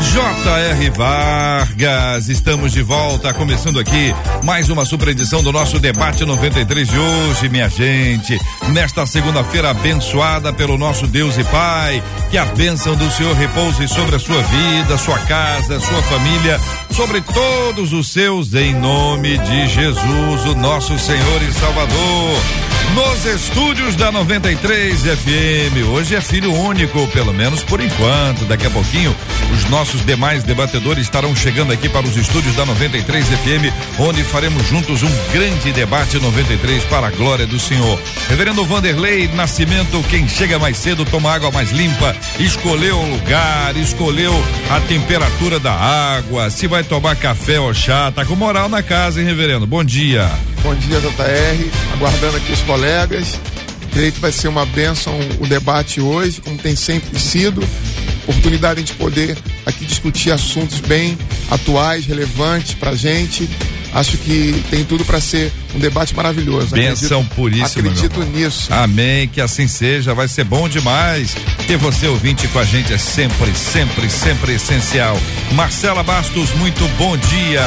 J.R. Vargas, estamos de volta, começando aqui mais uma super edição do nosso debate 93 de hoje, minha gente. Nesta segunda-feira abençoada pelo nosso Deus e Pai, que a bênção do Senhor repouse sobre a sua vida, sua casa, sua família, sobre todos os seus, em nome de Jesus, o nosso Senhor e Salvador nos estúdios da 93 FM. Hoje é filho único, pelo menos por enquanto. Daqui a pouquinho, os nossos demais debatedores estarão chegando aqui para os estúdios da 93 FM, onde faremos juntos um grande debate 93 para a glória do Senhor. Reverendo Vanderlei Nascimento, quem chega mais cedo toma água mais limpa, escolheu o lugar, escolheu a temperatura da água, se vai tomar café ou chá, tá com moral na casa, hein, reverendo? Bom dia. Bom dia, JR. Aguardando aqui os colegas. Creio que vai ser uma bênção o debate hoje, como tem sempre sido. Oportunidade de poder aqui discutir assuntos bem atuais, relevantes para a gente. Acho que tem tudo para ser um debate maravilhoso. Benção puríssima. Acredito nisso. Amém, que assim seja. Vai ser bom demais. Ter você ouvinte com a gente é sempre, sempre, sempre essencial. Marcela Bastos, muito bom dia.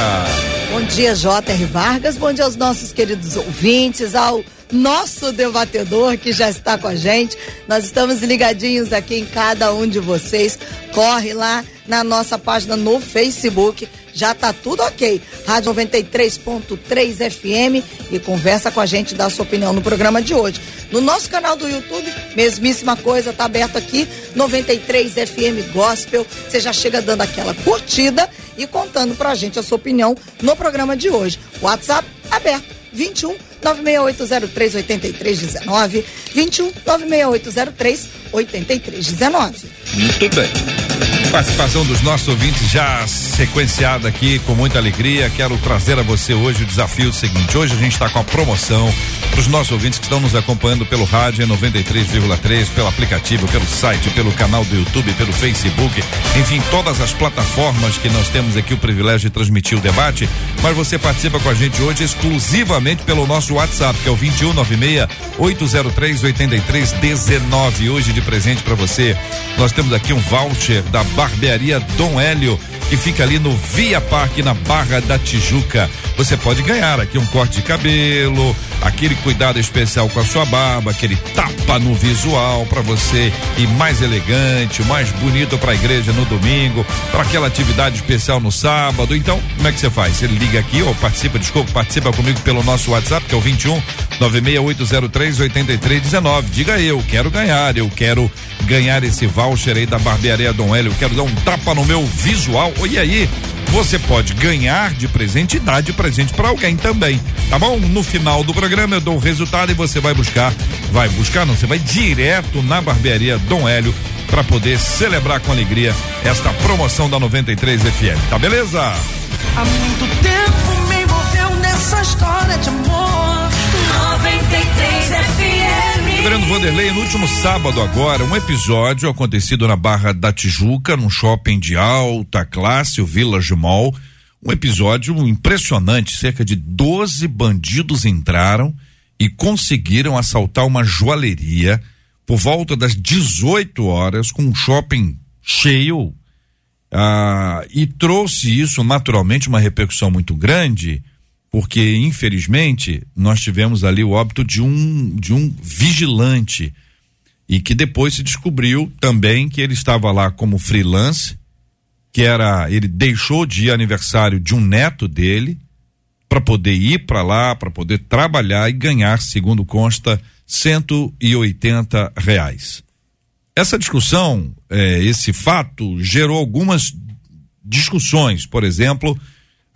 Bom dia, J.R. Vargas. Bom dia aos nossos queridos ouvintes, ao nosso debatedor que já está com a gente. Nós estamos ligadinhos aqui em cada um de vocês. Corre lá na nossa página no Facebook. Já tá tudo ok. Rádio 93.3 FM e conversa com a gente, dá a sua opinião no programa de hoje. No nosso canal do YouTube, mesmíssima coisa, tá aberto aqui, 93 FM Gospel. Você já chega dando aquela curtida e contando pra gente a sua opinião no programa de hoje. WhatsApp aberto, 21 96803 8319 21 96803 8319. Muito bem. Participação dos nossos ouvintes já sequenciada aqui com muita alegria. Quero trazer a você hoje o desafio seguinte. Hoje a gente está com a promoção para os nossos ouvintes que estão nos acompanhando pelo rádio 93,3, pelo aplicativo, pelo site, pelo canal do YouTube, pelo Facebook, enfim, todas as plataformas que nós temos aqui o privilégio de transmitir o debate. Mas você participa com a gente hoje exclusivamente pelo nosso WhatsApp, que é o 2196 803 8319. Hoje de presente para você. Nós temos aqui um voucher da Barbearia Dom Hélio que fica ali no Via Parque, na Barra da Tijuca. Você pode ganhar aqui um corte de cabelo, aquele cuidado especial com a sua barba, aquele tapa no visual para você ir mais elegante, mais bonito para a igreja no domingo, para aquela atividade especial no sábado. Então, como é que você faz? Você liga aqui ou participa, desculpa, participa comigo pelo nosso WhatsApp, que é o 21 96803 8319. Diga eu, quero ganhar, eu quero ganhar esse voucher aí da Barbearia Dom Hélio, quero dar um tapa no meu visual. E aí, você pode ganhar de presente e dar de presente para alguém também, tá bom? No final do programa eu dou o resultado e você vai buscar, vai buscar não, você vai direto na barbearia Dom Hélio para poder celebrar com alegria esta promoção da 93 FM, tá beleza? Há muito tempo me envolveu nessa história de amor. Reverendo Vanderlei, no último sábado agora, um episódio acontecido na Barra da Tijuca, num shopping de alta classe, o Village Mall. Um episódio impressionante, cerca de 12 bandidos entraram e conseguiram assaltar uma joalheria por volta das 18 horas, com um shopping cheio, ah, e trouxe isso naturalmente uma repercussão muito grande porque infelizmente nós tivemos ali o óbito de um de um vigilante e que depois se descobriu também que ele estava lá como freelance, que era ele deixou de ir aniversário de um neto dele para poder ir para lá, para poder trabalhar e ganhar, segundo consta, 180 reais. Essa discussão, eh, esse fato gerou algumas discussões, por exemplo,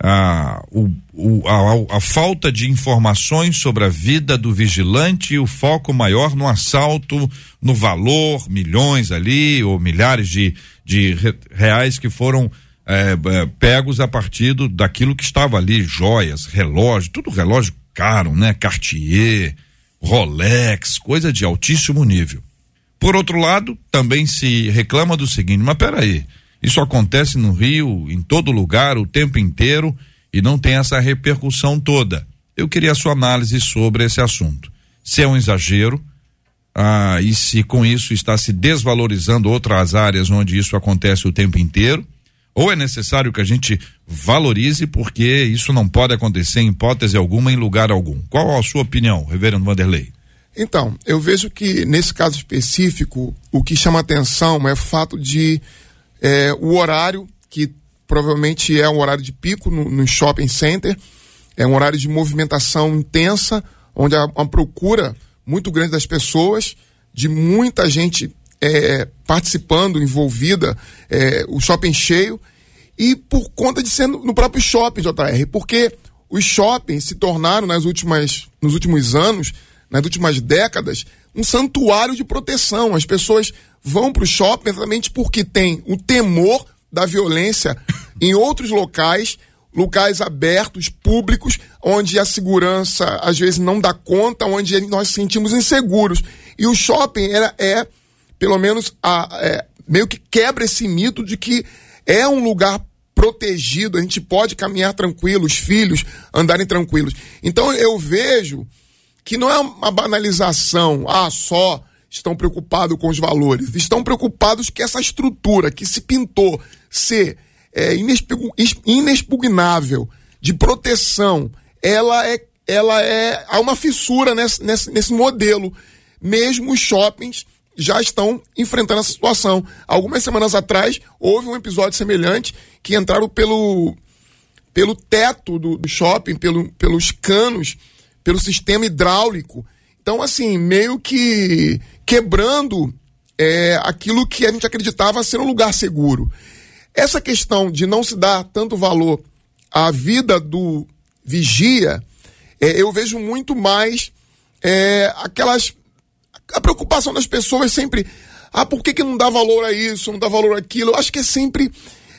a, o, a, a, falta de informações sobre a vida do vigilante e o foco maior no assalto, no valor, milhões ali, ou milhares de, de reais que foram é, é, pegos a partir do, daquilo que estava ali, joias, relógio, tudo relógio caro, né? Cartier, Rolex, coisa de altíssimo nível. Por outro lado, também se reclama do seguinte, mas peraí, isso acontece no Rio, em todo lugar, o tempo inteiro, e não tem essa repercussão toda. Eu queria a sua análise sobre esse assunto. Se é um exagero, ah, e se com isso está se desvalorizando outras áreas onde isso acontece o tempo inteiro, ou é necessário que a gente valorize porque isso não pode acontecer em hipótese alguma em lugar algum. Qual a sua opinião, reverendo Vanderlei? Então, eu vejo que nesse caso específico, o que chama atenção é o fato de é, o horário, que provavelmente é um horário de pico no, no, shopping center, é um horário de movimentação intensa, onde há uma procura muito grande das pessoas, de muita gente é, participando, envolvida, é, o shopping cheio, e por conta de ser no, no próprio shopping, JR, porque os shoppings se tornaram nas últimas, nos últimos anos, nas últimas décadas, um santuário de proteção. As pessoas vão para o shopping exatamente porque tem o temor da violência em outros locais, locais abertos, públicos, onde a segurança às vezes não dá conta, onde nós sentimos inseguros. E o shopping era, é pelo menos, a, é, meio que quebra esse mito de que é um lugar protegido, a gente pode caminhar tranquilo, os filhos andarem tranquilos. Então eu vejo que não é uma banalização, ah, só estão preocupados com os valores, estão preocupados que essa estrutura que se pintou ser é, inexpugnável, de proteção, ela é, ela é, há uma fissura nesse, nesse, nesse modelo. Mesmo os shoppings já estão enfrentando essa situação. Algumas semanas atrás, houve um episódio semelhante que entraram pelo, pelo teto do, do shopping, pelo, pelos canos, pelo sistema hidráulico. Então, assim, meio que quebrando é, aquilo que a gente acreditava ser um lugar seguro. Essa questão de não se dar tanto valor à vida do vigia, é, eu vejo muito mais é, aquelas a preocupação das pessoas sempre, ah, por que, que não dá valor a isso, não dá valor àquilo? Eu acho que é sempre,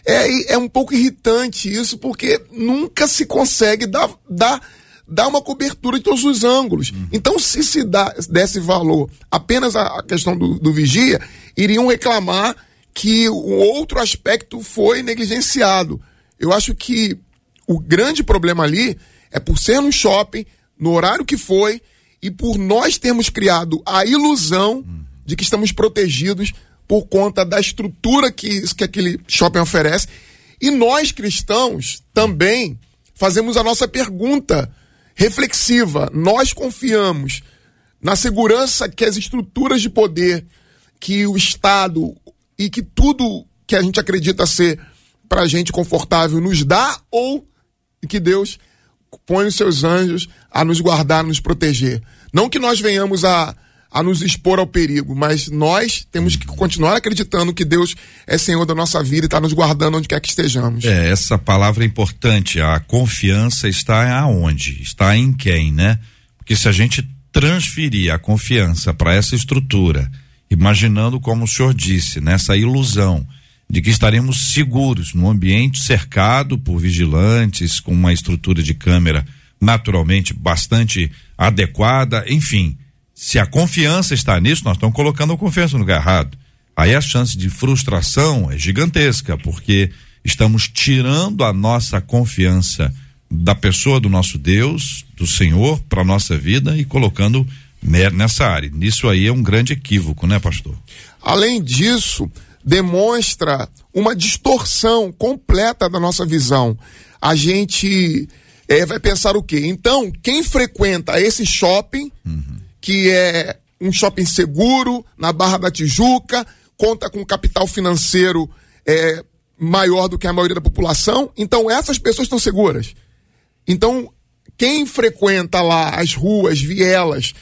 é, é um pouco irritante isso, porque nunca se consegue dar, dar, dar uma cobertura de todos os ângulos. Uhum. Então, se se dá, desse valor apenas à questão do, do vigia, iriam reclamar que o outro aspecto foi negligenciado. Eu acho que o grande problema ali é por ser no shopping, no horário que foi, e por nós termos criado a ilusão de que estamos protegidos por conta da estrutura que, que aquele shopping oferece. E nós cristãos também fazemos a nossa pergunta reflexiva. Nós confiamos na segurança que as estruturas de poder, que o Estado e que tudo que a gente acredita ser para a gente confortável nos dá ou que Deus põe os seus anjos a nos guardar, a nos proteger. Não que nós venhamos a, a nos expor ao perigo, mas nós temos que continuar acreditando que Deus é Senhor da nossa vida e está nos guardando onde quer que estejamos. É, essa palavra é importante. A confiança está aonde? Está em quem, né? Porque se a gente transferir a confiança para essa estrutura, imaginando como o senhor disse, nessa ilusão de que estaremos seguros num ambiente cercado por vigilantes, com uma estrutura de câmera naturalmente bastante adequada, enfim. Se a confiança está nisso, nós estamos colocando a confiança no lugar errado. Aí a chance de frustração é gigantesca, porque estamos tirando a nossa confiança da pessoa do nosso Deus, do Senhor, para nossa vida e colocando nessa área. Isso aí é um grande equívoco, né, pastor? Além disso, demonstra uma distorção completa da nossa visão. A gente é, vai pensar o quê? Então, quem frequenta esse shopping, uhum. Que é um shopping seguro, na Barra da Tijuca, conta com capital financeiro é, maior do que a maioria da população, então essas pessoas estão seguras. Então, quem frequenta lá as ruas, vielas,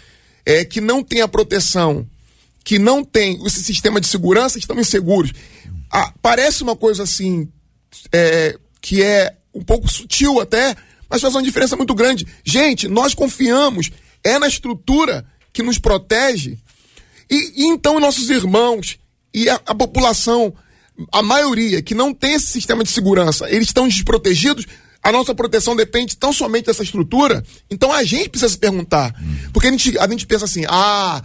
é, que não tem a proteção, que não tem esse sistema de segurança, estão inseguros. Ah, parece uma coisa assim, é, que é um pouco sutil até, mas faz uma diferença muito grande. Gente, nós confiamos, é na estrutura que nos protege. E, e então nossos irmãos e a, a população a maioria que não tem esse sistema de segurança, eles estão desprotegidos, a nossa proteção depende tão somente dessa estrutura. Então a gente precisa se perguntar. Porque a gente, a gente pensa assim, ah,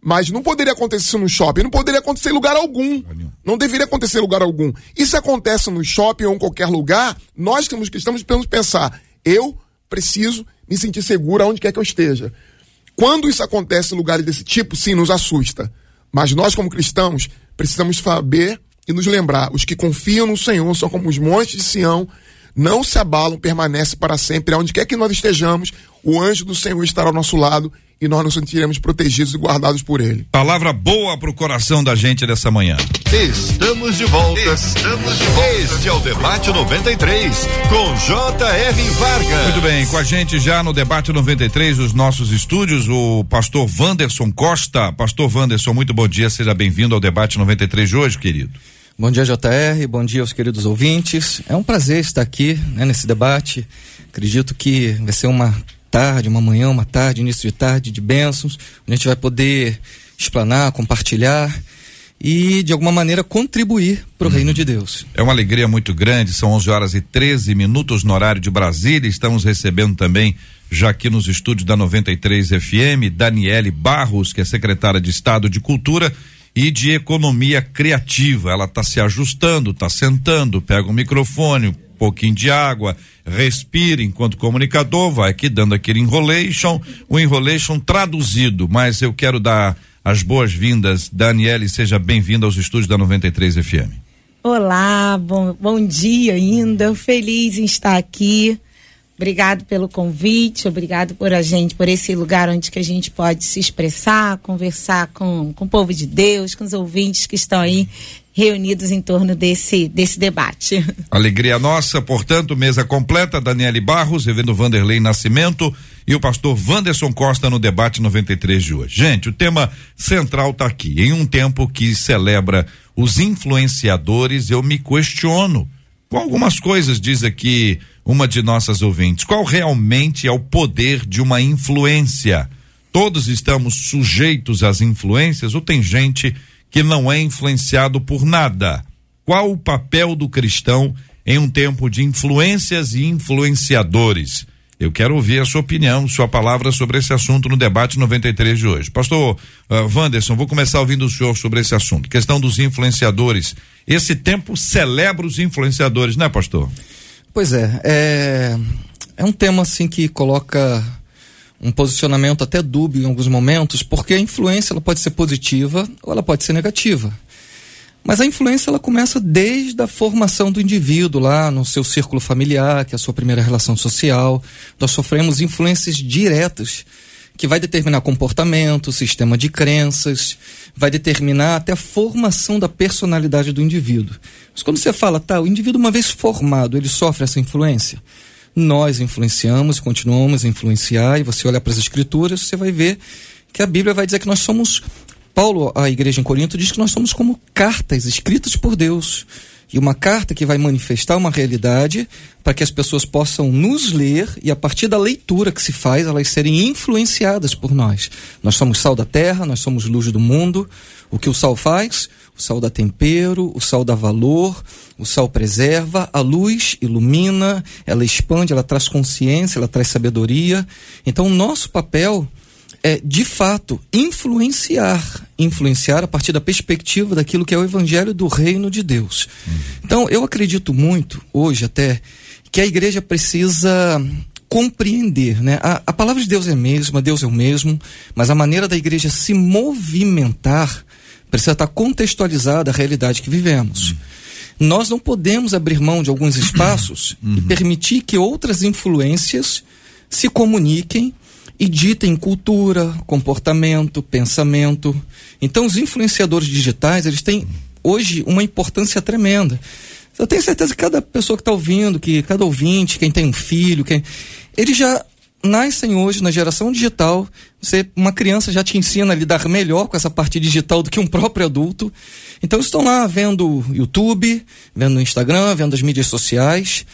mas não poderia acontecer isso no shopping, não poderia acontecer em lugar algum. Não deveria acontecer em lugar algum. E se acontece no shopping ou em qualquer lugar, nós temos que estamos pensar, eu preciso me sentir seguro aonde quer que eu esteja. Quando isso acontece em lugares desse tipo, sim, nos assusta. Mas nós, como cristãos, precisamos saber e nos lembrar: os que confiam no Senhor são como os montes de Sião, não se abalam, permanecem para sempre. Aonde quer que nós estejamos, o anjo do Senhor estará ao nosso lado e nós nos sentiremos protegidos e guardados por ele. Palavra boa pro coração da gente dessa manhã. Estamos de volta. Estamos de volta. Este é o Debate 93, com J.R. Vargas. Muito bem, com a gente já no Debate 93, os nossos estúdios, o pastor Wanderson Costa. Pastor Wanderson, muito bom dia, seja bem-vindo ao Debate 93 de hoje, querido. Bom dia, JR. Bom dia aos queridos ouvintes. É um prazer estar aqui né, nesse debate. Acredito que vai ser uma tarde, uma manhã, uma tarde, início de tarde de bênçãos, a gente vai poder explanar, compartilhar e de alguma maneira contribuir para o reino de Deus. É uma alegria muito grande, são 11 horas e 13 minutos no horário de Brasília. Estamos recebendo também, já aqui nos estúdios da 93 FM, Daniele Barros, que é secretária de Estado de Cultura e de Economia Criativa. Ela está se ajustando, está sentando, pega o microfone, pouquinho de água, respira enquanto comunicador, vai aqui dando aquele enrolation, o enrolation traduzido, mas eu quero dar as boas-vindas, Daniele, seja bem-vinda aos estúdios da 93 FM. Olá, bom, bom dia ainda, feliz em estar aqui. Obrigado pelo convite, obrigado por a gente, por esse lugar onde que a gente pode se expressar, conversar com, com o povo de Deus, com os ouvintes que estão aí reunidos em torno desse, desse debate. Alegria nossa, portanto, mesa completa, Daniele Barros, Revendo Vanderlei Nascimento e o pastor Wanderson Costa no debate 93 de hoje. Gente, o tema central está aqui. Em um tempo que celebra os influenciadores, eu me questiono com algumas coisas, diz aqui uma de nossas ouvintes. Qual realmente é o poder de uma influência? Todos estamos sujeitos às influências ou tem gente não é influenciado por nada. Qual o papel do cristão em um tempo de influências e influenciadores? Eu quero ouvir a sua opinião, sua palavra sobre esse assunto no debate 93 de hoje. Pastor uh, Wanderson, vou começar ouvindo o senhor sobre esse assunto. Questão dos influenciadores. Esse tempo celebra os influenciadores, né, pastor? Pois é, é, é um tema assim que coloca um posicionamento até dúbio em alguns momentos, porque a influência ela pode ser positiva ou ela pode ser negativa. Mas a influência ela começa desde a formação do indivíduo lá no seu círculo familiar, que é a sua primeira relação social. Nós sofremos influências diretas que vai determinar comportamento, sistema de crenças, vai determinar até a formação da personalidade do indivíduo. Mas quando você fala, tá, o indivíduo uma vez formado, ele sofre essa influência? Nós influenciamos e continuamos a influenciar, e você olha para as escrituras, você vai ver que a Bíblia vai dizer que nós somos. Paulo, a igreja em Corinto, diz que nós somos como cartas escritas por Deus. E uma carta que vai manifestar uma realidade para que as pessoas possam nos ler e, a partir da leitura que se faz, elas serem influenciadas por nós. Nós somos sal da terra, nós somos luz do mundo. O que o sal faz? O sal dá tempero, o sal dá valor, o sal preserva, a luz ilumina, ela expande, ela traz consciência, ela traz sabedoria. Então, o nosso papel é, de fato, influenciar, influenciar a partir da perspectiva daquilo que é o evangelho do reino de Deus. Então, eu acredito muito, hoje até, que a igreja precisa compreender, né? A, a palavra de Deus é a mesma, Deus é o mesmo, mas a maneira da igreja se movimentar precisa estar contextualizada à realidade que vivemos. Uhum. Nós não podemos abrir mão de alguns espaços uhum. e permitir que outras influências se comuniquem e ditem cultura, comportamento, pensamento. Então, os influenciadores digitais, eles têm hoje uma importância tremenda. Eu tenho certeza que cada pessoa que está ouvindo, que cada ouvinte, quem tem um filho, quem, eles já nascem hoje na geração digital. Você, uma criança já te ensina a lidar melhor com essa parte digital do que um próprio adulto. Então estão lá vendo YouTube, vendo o Instagram, vendo as mídias sociais.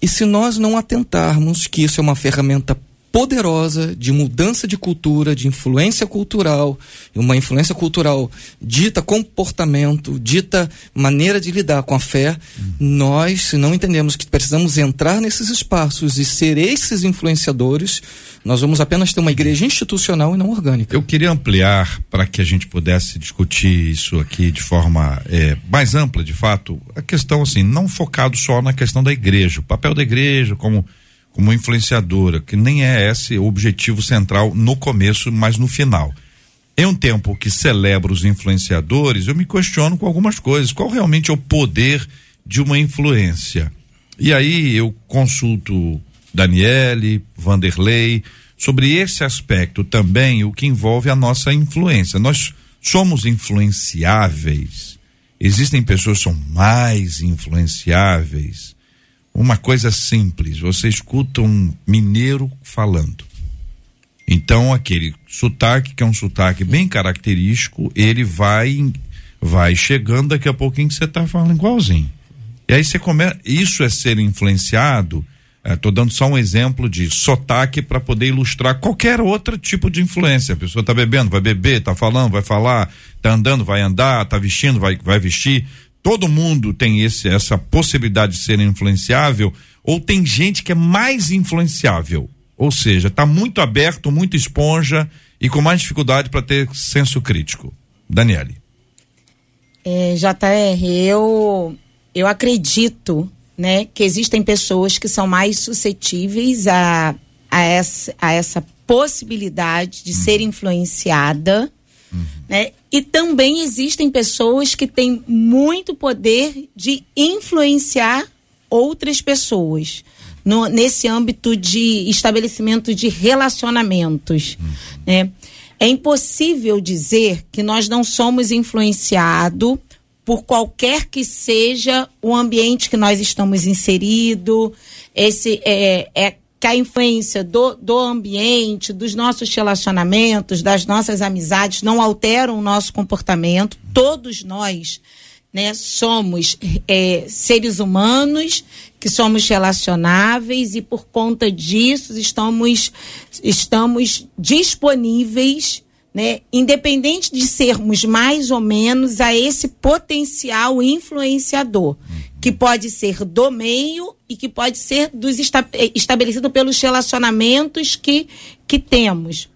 E se nós não atentarmos que isso é uma ferramenta poderosa de mudança de cultura, de influência cultural, uma influência cultural dita comportamento, dita maneira de lidar com a fé. Nós, se não entendemos que precisamos entrar nesses espaços e ser esses influenciadores, nós vamos apenas ter uma igreja institucional e não orgânica. Eu queria ampliar para que a gente pudesse discutir isso aqui de forma é, mais ampla, de fato, a questão assim, não focado só na questão da igreja, o papel da igreja como como influenciadora, que nem é esse o objetivo central no começo, mas no final. Em um tempo que celebra os influenciadores, eu me questiono com algumas coisas. Qual realmente é o poder de uma influência? E aí eu consulto Daniele, Vanderlei, sobre esse aspecto também, o que envolve a nossa influência. Nós somos influenciáveis. Existem pessoas que são mais influenciáveis. Uma coisa simples, você escuta um mineiro falando. Então aquele sotaque, que é um sotaque bem característico, ele vai vai chegando daqui a pouquinho que você está falando igualzinho. E aí você começa, isso é ser influenciado, Estou dando só um exemplo de sotaque para poder ilustrar qualquer outro tipo de influência. A pessoa está bebendo, vai beber, está falando, vai falar, está andando, vai andar, está vestindo, vai, vai vestir. Todo mundo tem esse, essa possibilidade de ser influenciável, ou tem gente que é mais influenciável. Ou seja, está muito aberto, muito esponja e com mais dificuldade para ter senso crítico. Daniele. É, JR, eu, eu acredito né, que existem pessoas que são mais suscetíveis a, a, essa, a essa possibilidade de uhum. ser influenciada. Uhum. Né? E também existem pessoas que têm muito poder de influenciar outras pessoas no, nesse âmbito de estabelecimento de relacionamentos. Uhum. Né? É impossível dizer que nós não somos influenciados por qualquer que seja o ambiente que nós estamos inserido, esse é, é que a influência do, do ambiente, dos nossos relacionamentos, das nossas amizades não alteram o nosso comportamento. Todos nós né, somos é, seres humanos que somos relacionáveis e por conta disso estamos, estamos disponíveis né, independente de sermos mais ou menos a esse potencial influenciador, que pode ser do meio e que pode ser dos esta, eh, estabelecido pelos relacionamentos que, que temos.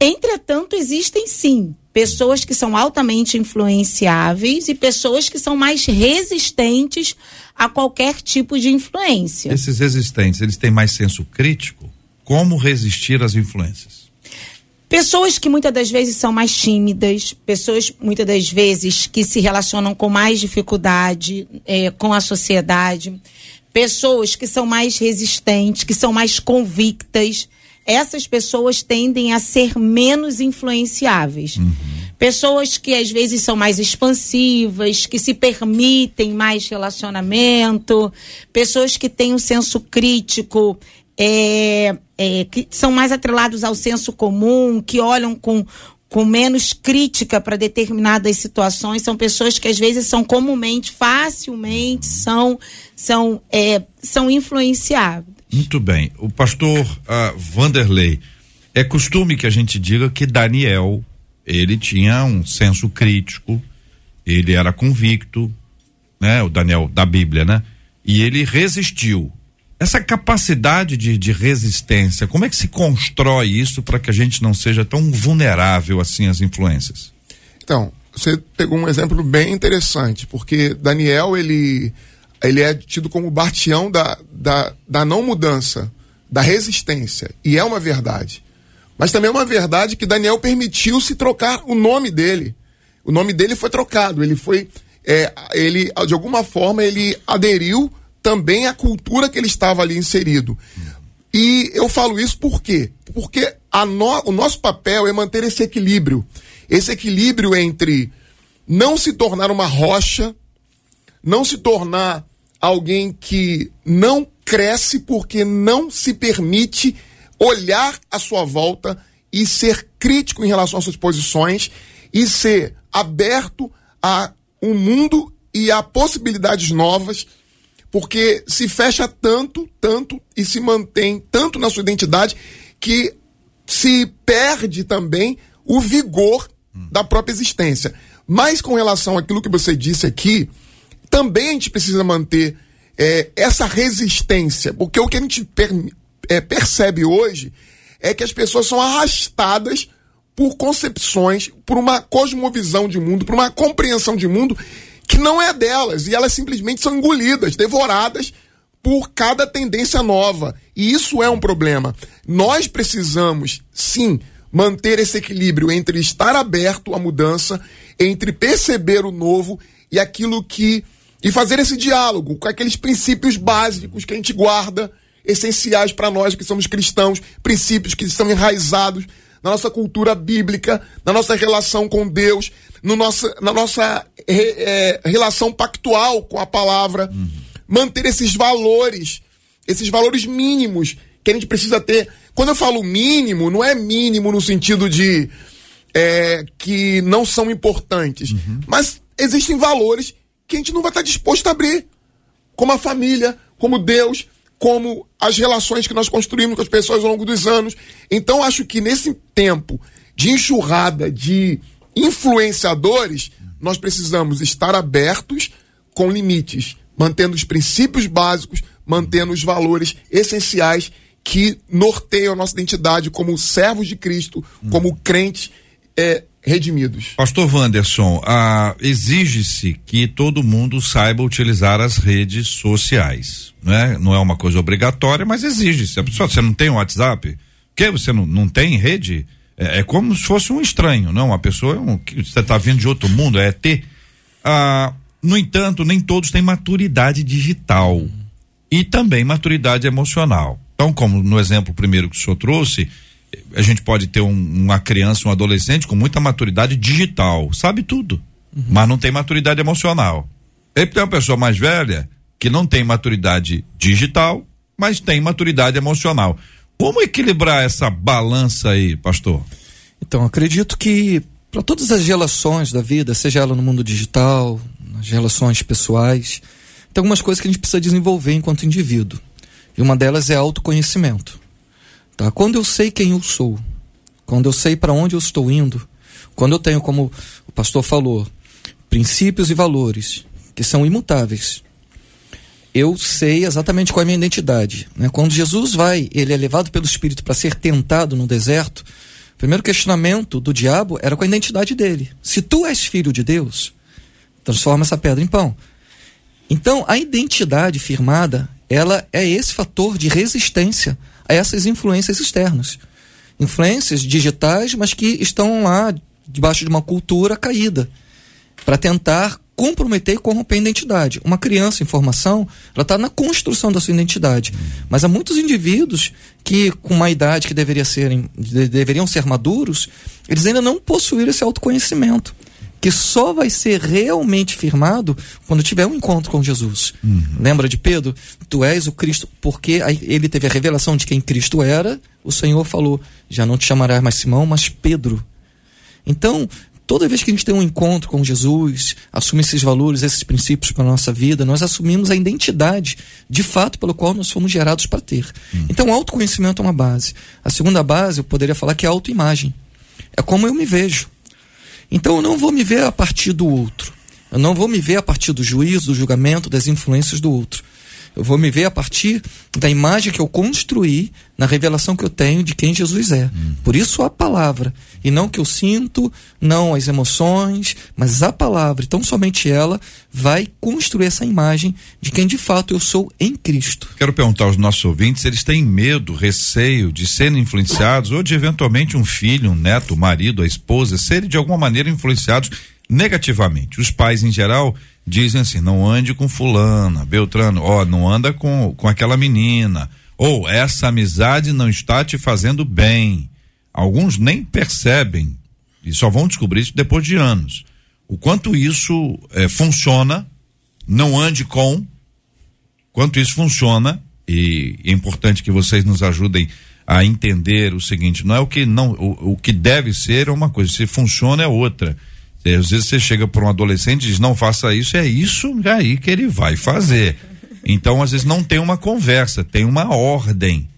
Entretanto, existem sim pessoas que são altamente influenciáveis e pessoas que são mais resistentes a qualquer tipo de influência. Esses resistentes, eles têm mais senso crítico? Como resistir às influências? Pessoas que muitas das vezes são mais tímidas, pessoas muitas das vezes que se relacionam com mais dificuldade é, com a sociedade, pessoas que são mais resistentes, que são mais convictas. Essas pessoas tendem a ser menos influenciáveis. Uhum. Pessoas que às vezes são mais expansivas, que se permitem mais relacionamento, pessoas que têm um senso crítico é, é, que são mais atrelados ao senso comum, que olham com, com menos crítica para determinadas situações, são pessoas que às vezes são comumente, facilmente, são, são, é, são influenciáveis. Muito bem. O pastor uh, Vanderlei, é costume que a gente diga que Daniel, ele tinha um senso crítico, ele era convicto, né? O Daniel da Bíblia, né? E ele resistiu essa capacidade de, de resistência, como é que se constrói isso para que a gente não seja tão vulnerável assim às influências? Então, você pegou um exemplo bem interessante, porque Daniel, ele, ele é tido como bastião da, da, da não mudança, da resistência, e é uma verdade. Mas também é uma verdade que Daniel permitiu se trocar o nome dele. O nome dele foi trocado, ele foi, é, ele, de alguma forma, ele aderiu também a cultura que ele estava ali inserido. E eu falo isso por quê? Porque no, o nosso papel é manter esse equilíbrio. Esse equilíbrio entre não se tornar uma rocha, não se tornar alguém que não cresce porque não se permite olhar à sua volta e ser crítico em relação às suas posições e ser aberto a um mundo e a possibilidades novas porque se fecha tanto, tanto e se mantém tanto na sua identidade que se perde também o vigor da própria existência. Mas com relação àquilo que você disse aqui, também a gente precisa manter é, essa resistência, porque o que a gente per, é, percebe hoje é que as pessoas são arrastadas por concepções, por uma cosmovisão de mundo, por uma compreensão de mundo que não é delas, e elas simplesmente são engolidas, devoradas por cada tendência nova. E isso é um problema. Nós precisamos, sim, manter esse equilíbrio entre estar aberto à mudança, entre perceber o novo e aquilo que. e fazer esse diálogo com aqueles princípios básicos que a gente guarda, essenciais para nós que somos cristãos, princípios que estão enraizados na nossa cultura bíblica, na nossa relação com Deus, no nossa, na nossa é, relação pactual com a palavra. Uhum manter esses valores, esses valores mínimos que a gente precisa ter. Quando eu falo mínimo, não é mínimo no sentido de é, que não são importantes, uhum. mas existem valores que a gente não vai estar disposto a abrir, como a família, como Deus, como as relações que nós construímos com as pessoas ao longo dos anos. Então, acho que nesse tempo de enxurrada de influenciadores, nós precisamos estar abertos com limites mantendo os princípios básicos, mantendo os valores essenciais que norteiam a nossa identidade como servos de Cristo, como crentes é, redimidos. Pastor Wanderson, ah, exige-se que todo mundo saiba utilizar as redes sociais, né? Não é uma coisa obrigatória, mas exige-se. A pessoa, você não tem WhatsApp? Que você não, não tem rede? É, é, como se fosse um estranho, não? Uma pessoa, um, que você está vindo de outro mundo, é ET. Ah, no entanto, nem todos têm maturidade digital e também maturidade emocional. Então, como no exemplo primeiro que o senhor trouxe, a gente pode ter um, uma criança, um adolescente com muita maturidade digital, sabe tudo, uhum. mas não tem maturidade emocional. Ele tem uma pessoa mais velha que não tem maturidade digital, mas tem maturidade emocional. Como equilibrar essa balança aí, pastor? Então, acredito que para todas as relações da vida, seja ela no mundo digital, nas relações pessoais. Tem algumas coisas que a gente precisa desenvolver enquanto indivíduo. E uma delas é autoconhecimento. Tá? Quando eu sei quem eu sou, quando eu sei para onde eu estou indo, quando eu tenho, como o pastor falou, princípios e valores que são imutáveis, eu sei exatamente qual é a minha identidade. Né? Quando Jesus vai, ele é levado pelo Espírito para ser tentado no deserto, o primeiro questionamento do diabo era com a identidade dele. Se tu és filho de Deus, transforma essa pedra em pão. Então, a identidade firmada, ela é esse fator de resistência a essas influências externas. Influências digitais, mas que estão lá debaixo de uma cultura caída, para tentar comprometer e corromper a identidade. Uma criança em formação, ela está na construção da sua identidade. Mas há muitos indivíduos que, com uma idade que deveria serem, deveriam ser maduros, eles ainda não possuíram esse autoconhecimento que só vai ser realmente firmado quando tiver um encontro com Jesus. Uhum. Lembra de Pedro? Tu és o Cristo, porque ele teve a revelação de quem Cristo era, o Senhor falou: já não te chamarás mais Simão, mas Pedro. Então, toda vez que a gente tem um encontro com Jesus, assume esses valores, esses princípios para a nossa vida, nós assumimos a identidade de fato pelo qual nós fomos gerados para ter. Uhum. Então, autoconhecimento é uma base. A segunda base, eu poderia falar que é autoimagem. É como eu me vejo. Então eu não vou me ver a partir do outro. Eu não vou me ver a partir do juízo, do julgamento, das influências do outro. Eu vou me ver a partir da imagem que eu construí na revelação que eu tenho de quem Jesus é. Hum. Por isso a palavra. E não que eu sinto, não as emoções, mas a palavra. Então somente ela vai construir essa imagem de quem de fato eu sou em Cristo. Quero perguntar aos nossos ouvintes, eles têm medo, receio de serem influenciados ou de eventualmente um filho, um neto, o um marido, a esposa, serem de alguma maneira influenciados negativamente. Os pais em geral dizem assim: não ande com fulana, Beltrano, ó, não anda com, com aquela menina, ou essa amizade não está te fazendo bem. Alguns nem percebem e só vão descobrir isso depois de anos. O quanto isso é, funciona, não ande com, quanto isso funciona, e é importante que vocês nos ajudem a entender o seguinte: não é o que não, o, o que deve ser é uma coisa, se funciona é outra. É, às vezes você chega para um adolescente e diz, não faça isso, é isso aí que ele vai fazer. Então, às vezes, não tem uma conversa, tem uma ordem.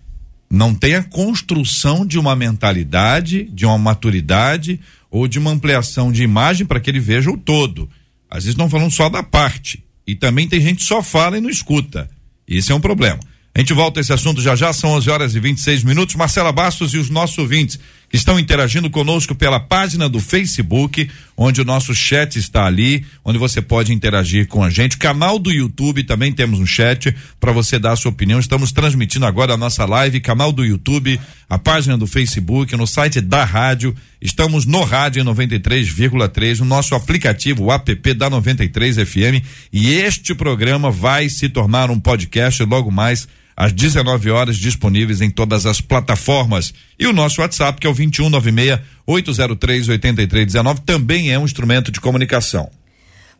não tem a construção de uma mentalidade, de uma maturidade ou de uma ampliação de imagem para que ele veja o todo. Às vezes estão falando só da parte. E também tem gente que só fala e não escuta. Isso é um problema. A gente volta a esse assunto já já, são 11 horas e 26 minutos. Marcela Bastos e os nossos ouvintes estão interagindo conosco pela página do Facebook, onde o nosso chat está ali, onde você pode interagir com a gente. Canal do YouTube também temos um chat para você dar a sua opinião. Estamos transmitindo agora a nossa live, canal do YouTube, a página do Facebook, no site da rádio. Estamos no rádio 93,3, no nosso aplicativo, o app da 93 FM. E este programa vai se tornar um podcast logo mais às 19 horas, disponíveis em todas as plataformas. E o nosso WhatsApp, que é o 2196 803 8319, também é um instrumento de comunicação.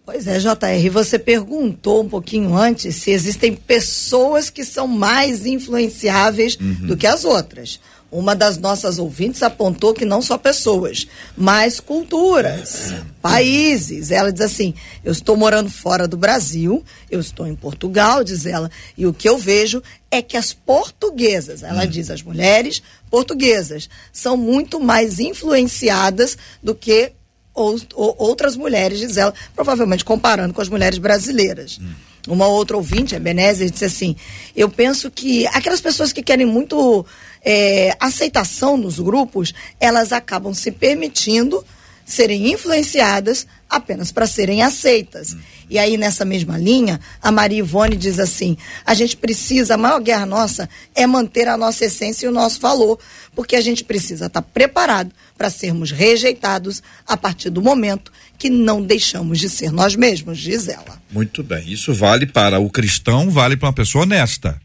Pois é, JR, você perguntou um pouquinho antes se existem pessoas que são mais influenciáveis uhum. do que as outras. Uma das nossas ouvintes apontou que não só pessoas, mas culturas, países. Ela diz assim: eu estou morando fora do Brasil, eu estou em Portugal, diz ela, e o que eu vejo é que as portuguesas, ela hum. diz as mulheres portuguesas, são muito mais influenciadas do que ou, ou, outras mulheres, diz ela, provavelmente comparando com as mulheres brasileiras. Hum. Uma outra ouvinte, a Benézia, disse assim: Eu penso que aquelas pessoas que querem muito é, aceitação nos grupos, elas acabam se permitindo serem influenciadas apenas para serem aceitas. E aí, nessa mesma linha, a Maria Ivone diz assim: a gente precisa, a maior guerra nossa é manter a nossa essência e o nosso valor, porque a gente precisa estar tá preparado para sermos rejeitados a partir do momento que não deixamos de ser nós mesmos, diz ela. Muito bem. Isso vale para o cristão, vale para uma pessoa honesta.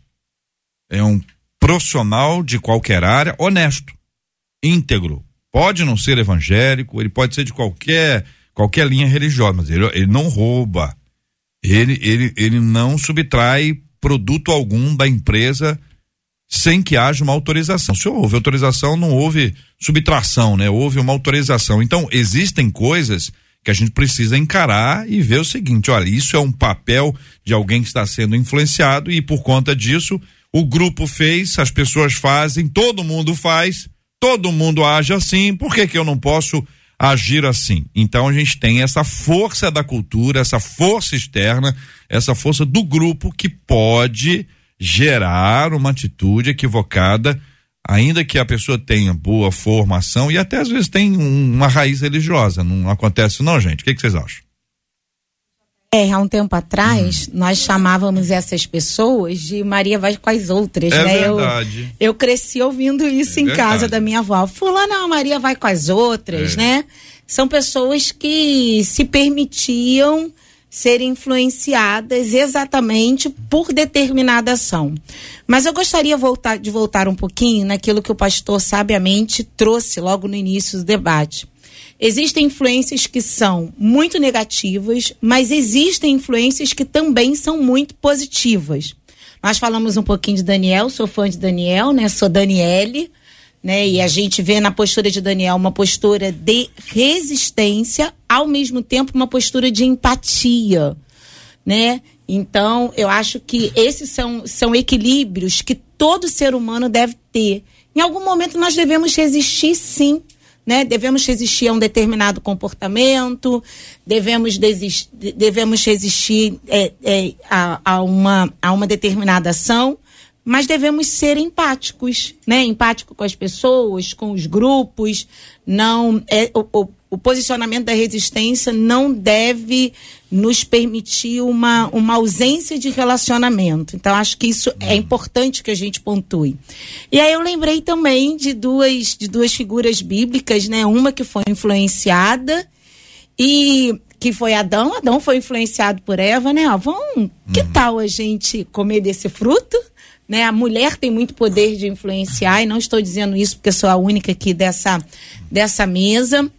É um profissional de qualquer área, honesto, íntegro. Pode não ser evangélico, ele pode ser de qualquer qualquer linha religiosa, mas ele, ele não rouba. Ele, ele, ele não subtrai produto algum da empresa sem que haja uma autorização. Se houve autorização, não houve subtração, né? Houve uma autorização. Então, existem coisas que a gente precisa encarar e ver o seguinte: olha, isso é um papel de alguém que está sendo influenciado e por conta disso o grupo fez, as pessoas fazem, todo mundo faz, todo mundo age assim, por que, que eu não posso agir assim? Então a gente tem essa força da cultura, essa força externa, essa força do grupo que pode gerar uma atitude equivocada, ainda que a pessoa tenha boa formação e até às vezes tem um, uma raiz religiosa. Não acontece, não, gente? O que, que vocês acham? É, há um tempo atrás, hum. nós chamávamos essas pessoas de Maria vai com as outras, é né? Verdade. Eu, eu cresci ouvindo isso é em verdade. casa da minha avó. Fulana, Maria vai com as outras, é. né? São pessoas que se permitiam ser influenciadas exatamente por determinada ação. Mas eu gostaria voltar, de voltar um pouquinho naquilo que o pastor sabiamente trouxe logo no início do debate Existem influências que são muito negativas, mas existem influências que também são muito positivas. Nós falamos um pouquinho de Daniel, sou fã de Daniel, né? Sou Daniele, né? E a gente vê na postura de Daniel uma postura de resistência, ao mesmo tempo uma postura de empatia, né? Então, eu acho que esses são, são equilíbrios que todo ser humano deve ter. Em algum momento nós devemos resistir, sim, né? Devemos resistir a um determinado comportamento, devemos, desistir, devemos resistir é, é, a, a, uma, a uma determinada ação, mas devemos ser empáticos, né? Empático com as pessoas, com os grupos, não é o, o, o posicionamento da resistência não deve nos permitir uma, uma ausência de relacionamento. Então, acho que isso é importante que a gente pontue. E aí eu lembrei também de duas, de duas figuras bíblicas, né? Uma que foi influenciada e que foi Adão. Adão foi influenciado por Eva, né? Ó, vamos, que uhum. tal a gente comer desse fruto? Né? A mulher tem muito poder de influenciar, e não estou dizendo isso porque sou a única aqui dessa, dessa mesa.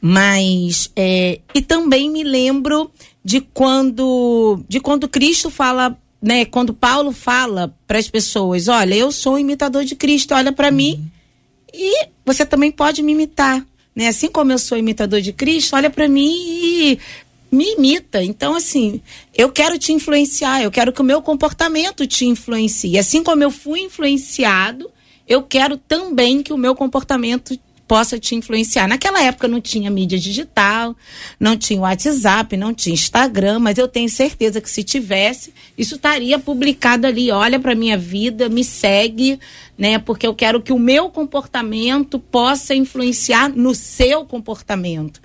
Mas é, e também me lembro de quando de quando Cristo fala, né? Quando Paulo fala para as pessoas, olha, eu sou um imitador de Cristo, olha para uhum. mim e você também pode me imitar, né? Assim como eu sou imitador de Cristo, olha para mim e me imita. Então, assim, eu quero te influenciar, eu quero que o meu comportamento te influencie. Assim como eu fui influenciado, eu quero também que o meu comportamento possa te influenciar. Naquela época não tinha mídia digital, não tinha WhatsApp, não tinha Instagram, mas eu tenho certeza que se tivesse, isso estaria publicado ali. Olha para minha vida, me segue, né? Porque eu quero que o meu comportamento possa influenciar no seu comportamento.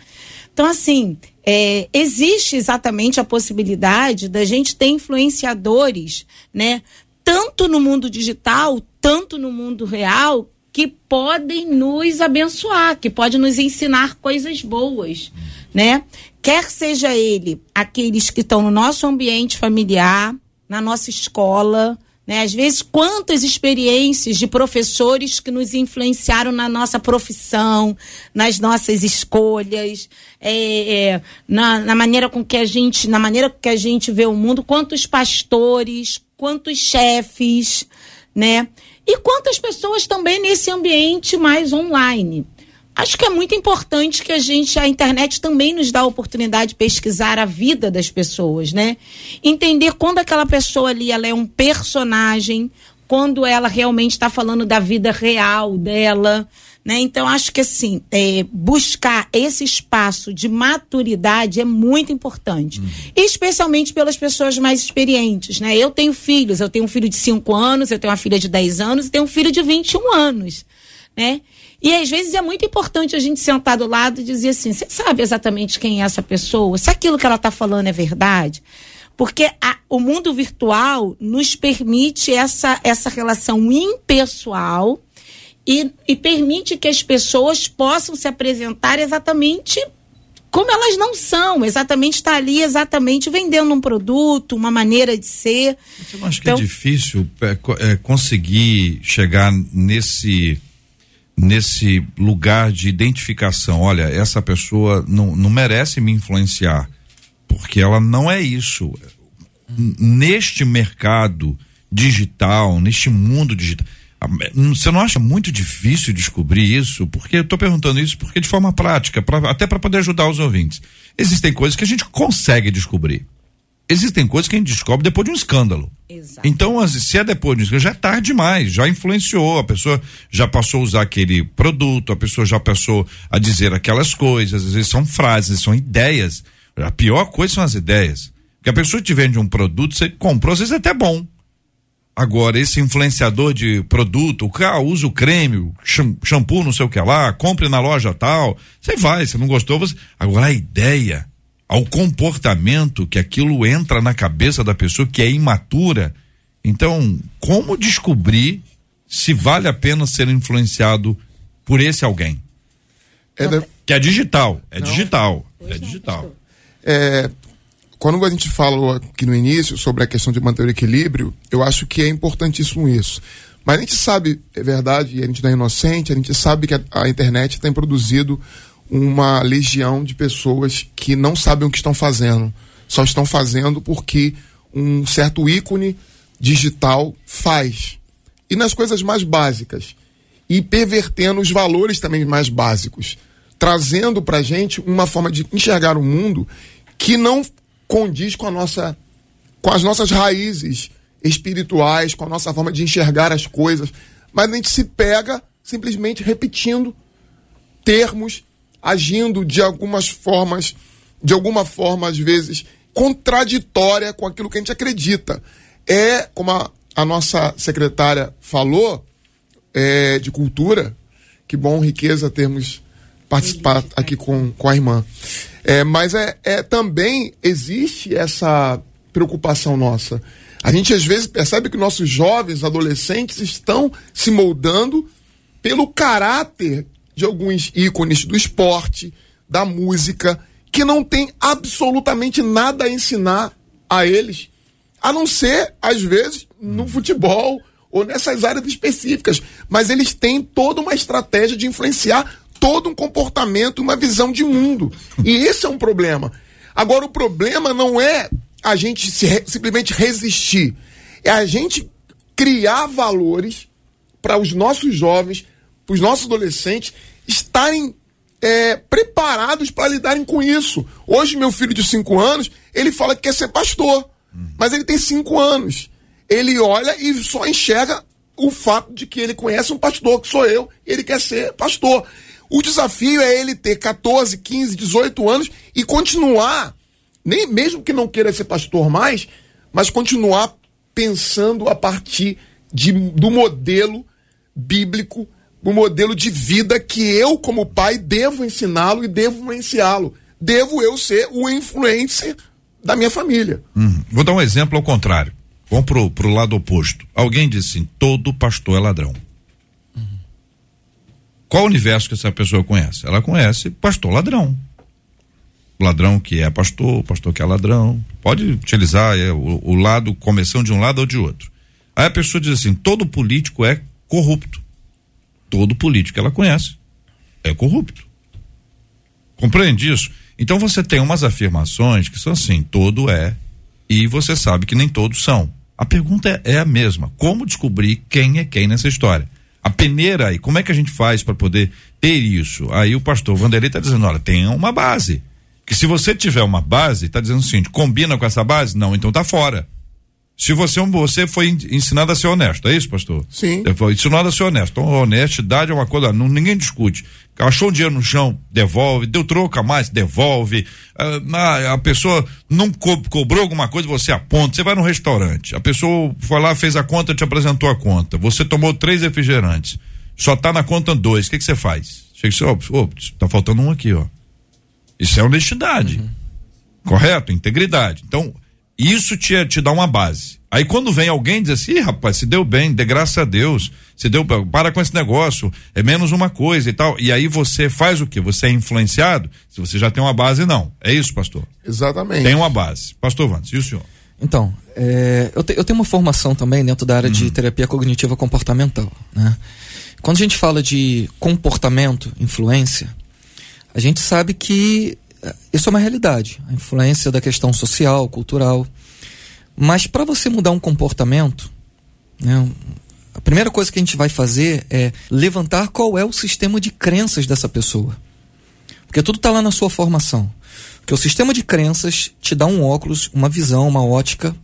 Então, assim, é, existe exatamente a possibilidade da gente ter influenciadores, né? Tanto no mundo digital, tanto no mundo real, que podem nos abençoar, que podem nos ensinar coisas boas, né? Quer seja ele aqueles que estão no nosso ambiente familiar, na nossa escola, né? Às vezes, quantas experiências de professores que nos influenciaram na nossa profissão, nas nossas escolhas, é, é, na, na maneira com que a gente, na maneira que a gente vê o mundo, quantos pastores, quantos chefes, né? E quantas pessoas também nesse ambiente mais online. Acho que é muito importante que a gente, a internet também nos dá a oportunidade de pesquisar a vida das pessoas, né? Entender quando aquela pessoa ali ela é um personagem, quando ela realmente está falando da vida real dela, né? Então, acho que assim, é, buscar esse espaço de maturidade é muito importante. Uhum. Especialmente pelas pessoas mais experientes. Né? Eu tenho filhos, eu tenho um filho de 5 anos, eu tenho uma filha de 10 anos e tenho um filho de 21 anos. Né? E às vezes é muito importante a gente sentar do lado e dizer assim: você sabe exatamente quem é essa pessoa? Se aquilo que ela está falando é verdade? Porque a, o mundo virtual nos permite essa, essa relação impessoal e, e permite que as pessoas possam se apresentar exatamente como elas não são, exatamente está ali, exatamente vendendo um produto, uma maneira de ser. Você não acha então, que é então difícil é, é, conseguir chegar nesse nesse lugar de identificação? Olha, essa pessoa não, não merece me influenciar, porque ela não é isso. Neste mercado digital, neste mundo digital, você não acha muito difícil descobrir isso? Porque eu estou perguntando isso porque de forma prática, pra, até para poder ajudar os ouvintes. Existem coisas que a gente consegue descobrir. Existem coisas que a gente descobre depois de um escândalo. Exato. Então, se é depois de um escândalo, já é tarde demais, já influenciou, a pessoa já passou a usar aquele produto, a pessoa já passou a dizer aquelas coisas, às vezes são frases, são ideias. A pior coisa são as ideias. Porque a pessoa te vende um produto, você comprou, às vezes é até bom Agora, esse influenciador de produto, o cara usa o creme, shampoo, não sei o que lá, compre na loja tal. Você vai, se não gostou, você. Agora, a ideia, ao comportamento que aquilo entra na cabeça da pessoa que é imatura. Então, como descobrir se vale a pena ser influenciado por esse alguém? É de... Que é digital, é não. digital, é digital. É, quando a gente falou aqui no início sobre a questão de manter o equilíbrio, eu acho que é importantíssimo isso. Mas a gente sabe, é verdade, a gente não é inocente, a gente sabe que a, a internet tem produzido uma legião de pessoas que não sabem o que estão fazendo. Só estão fazendo porque um certo ícone digital faz. E nas coisas mais básicas. E pervertendo os valores também mais básicos. Trazendo pra gente uma forma de enxergar o mundo que não condiz com a nossa com as nossas raízes espirituais, com a nossa forma de enxergar as coisas, mas a gente se pega simplesmente repetindo termos, agindo de algumas formas, de alguma forma às vezes contraditória com aquilo que a gente acredita. É, como a, a nossa secretária falou, é, de cultura, que bom, riqueza termos participado aqui com, com a irmã. É, mas é, é também existe essa preocupação nossa. A gente às vezes percebe que nossos jovens, adolescentes estão se moldando pelo caráter de alguns ícones do esporte, da música, que não tem absolutamente nada a ensinar a eles, a não ser, às vezes, no futebol ou nessas áreas específicas. Mas eles têm toda uma estratégia de influenciar todo um comportamento, uma visão de mundo. E esse é um problema. Agora, o problema não é a gente se, simplesmente resistir, é a gente criar valores para os nossos jovens, para os nossos adolescentes estarem é, preparados para lidarem com isso. Hoje, meu filho de 5 anos, ele fala que quer ser pastor, mas ele tem 5 anos. Ele olha e só enxerga o fato de que ele conhece um pastor, que sou eu, e ele quer ser pastor. O desafio é ele ter 14, 15, 18 anos e continuar, nem mesmo que não queira ser pastor mais, mas continuar pensando a partir de, do modelo bíblico, do modelo de vida que eu, como pai, devo ensiná-lo e devo influenciá-lo. Devo eu ser o influencer da minha família. Hum, vou dar um exemplo ao contrário. Vamos pro, pro lado oposto. Alguém disse assim: todo pastor é ladrão. Qual universo que essa pessoa conhece? Ela conhece pastor ladrão. Ladrão que é pastor, pastor que é ladrão. Pode utilizar é, o, o lado, começando de um lado ou de outro. Aí a pessoa diz assim: todo político é corrupto. Todo político que ela conhece é corrupto. Compreende isso? Então você tem umas afirmações que são assim: todo é, e você sabe que nem todos são. A pergunta é, é a mesma: como descobrir quem é quem nessa história? A peneira aí, como é que a gente faz para poder ter isso? Aí o pastor Vanderlei está dizendo: olha, tem uma base. Que se você tiver uma base, está dizendo o seguinte: combina com essa base? Não, então tá fora. Se você, você foi ensinado a ser honesto, é isso, pastor? Sim. Foi ensinado a ser honesto. Então, honestidade é uma coisa, não, ninguém discute. Achou um dinheiro no chão, devolve. Deu troca mais, devolve. Ah, a pessoa não co cobrou alguma coisa, você aponta. Você vai no restaurante. A pessoa foi lá, fez a conta, te apresentou a conta. Você tomou três refrigerantes. Só tá na conta dois. O que, você faz? Chega e diz, oh, tá faltando um aqui, ó. Isso é honestidade. Uhum. Correto? Integridade. Então, isso te, te dá uma base. Aí quando vem alguém diz assim, rapaz, se deu bem, de graça a Deus, se deu, para com esse negócio, é menos uma coisa e tal. E aí você faz o quê? Você é influenciado? Se você já tem uma base, não. É isso, pastor? Exatamente. Tem uma base. Pastor Vantes, e o senhor? Então, é, eu, te, eu, tenho uma formação também dentro da área uhum. de terapia cognitiva comportamental. Né? Quando a gente fala de comportamento, influência, a gente sabe que isso é uma realidade, a influência da questão social, cultural. Mas para você mudar um comportamento, né, a primeira coisa que a gente vai fazer é levantar qual é o sistema de crenças dessa pessoa. Porque tudo está lá na sua formação. Porque o sistema de crenças te dá um óculos, uma visão, uma ótica,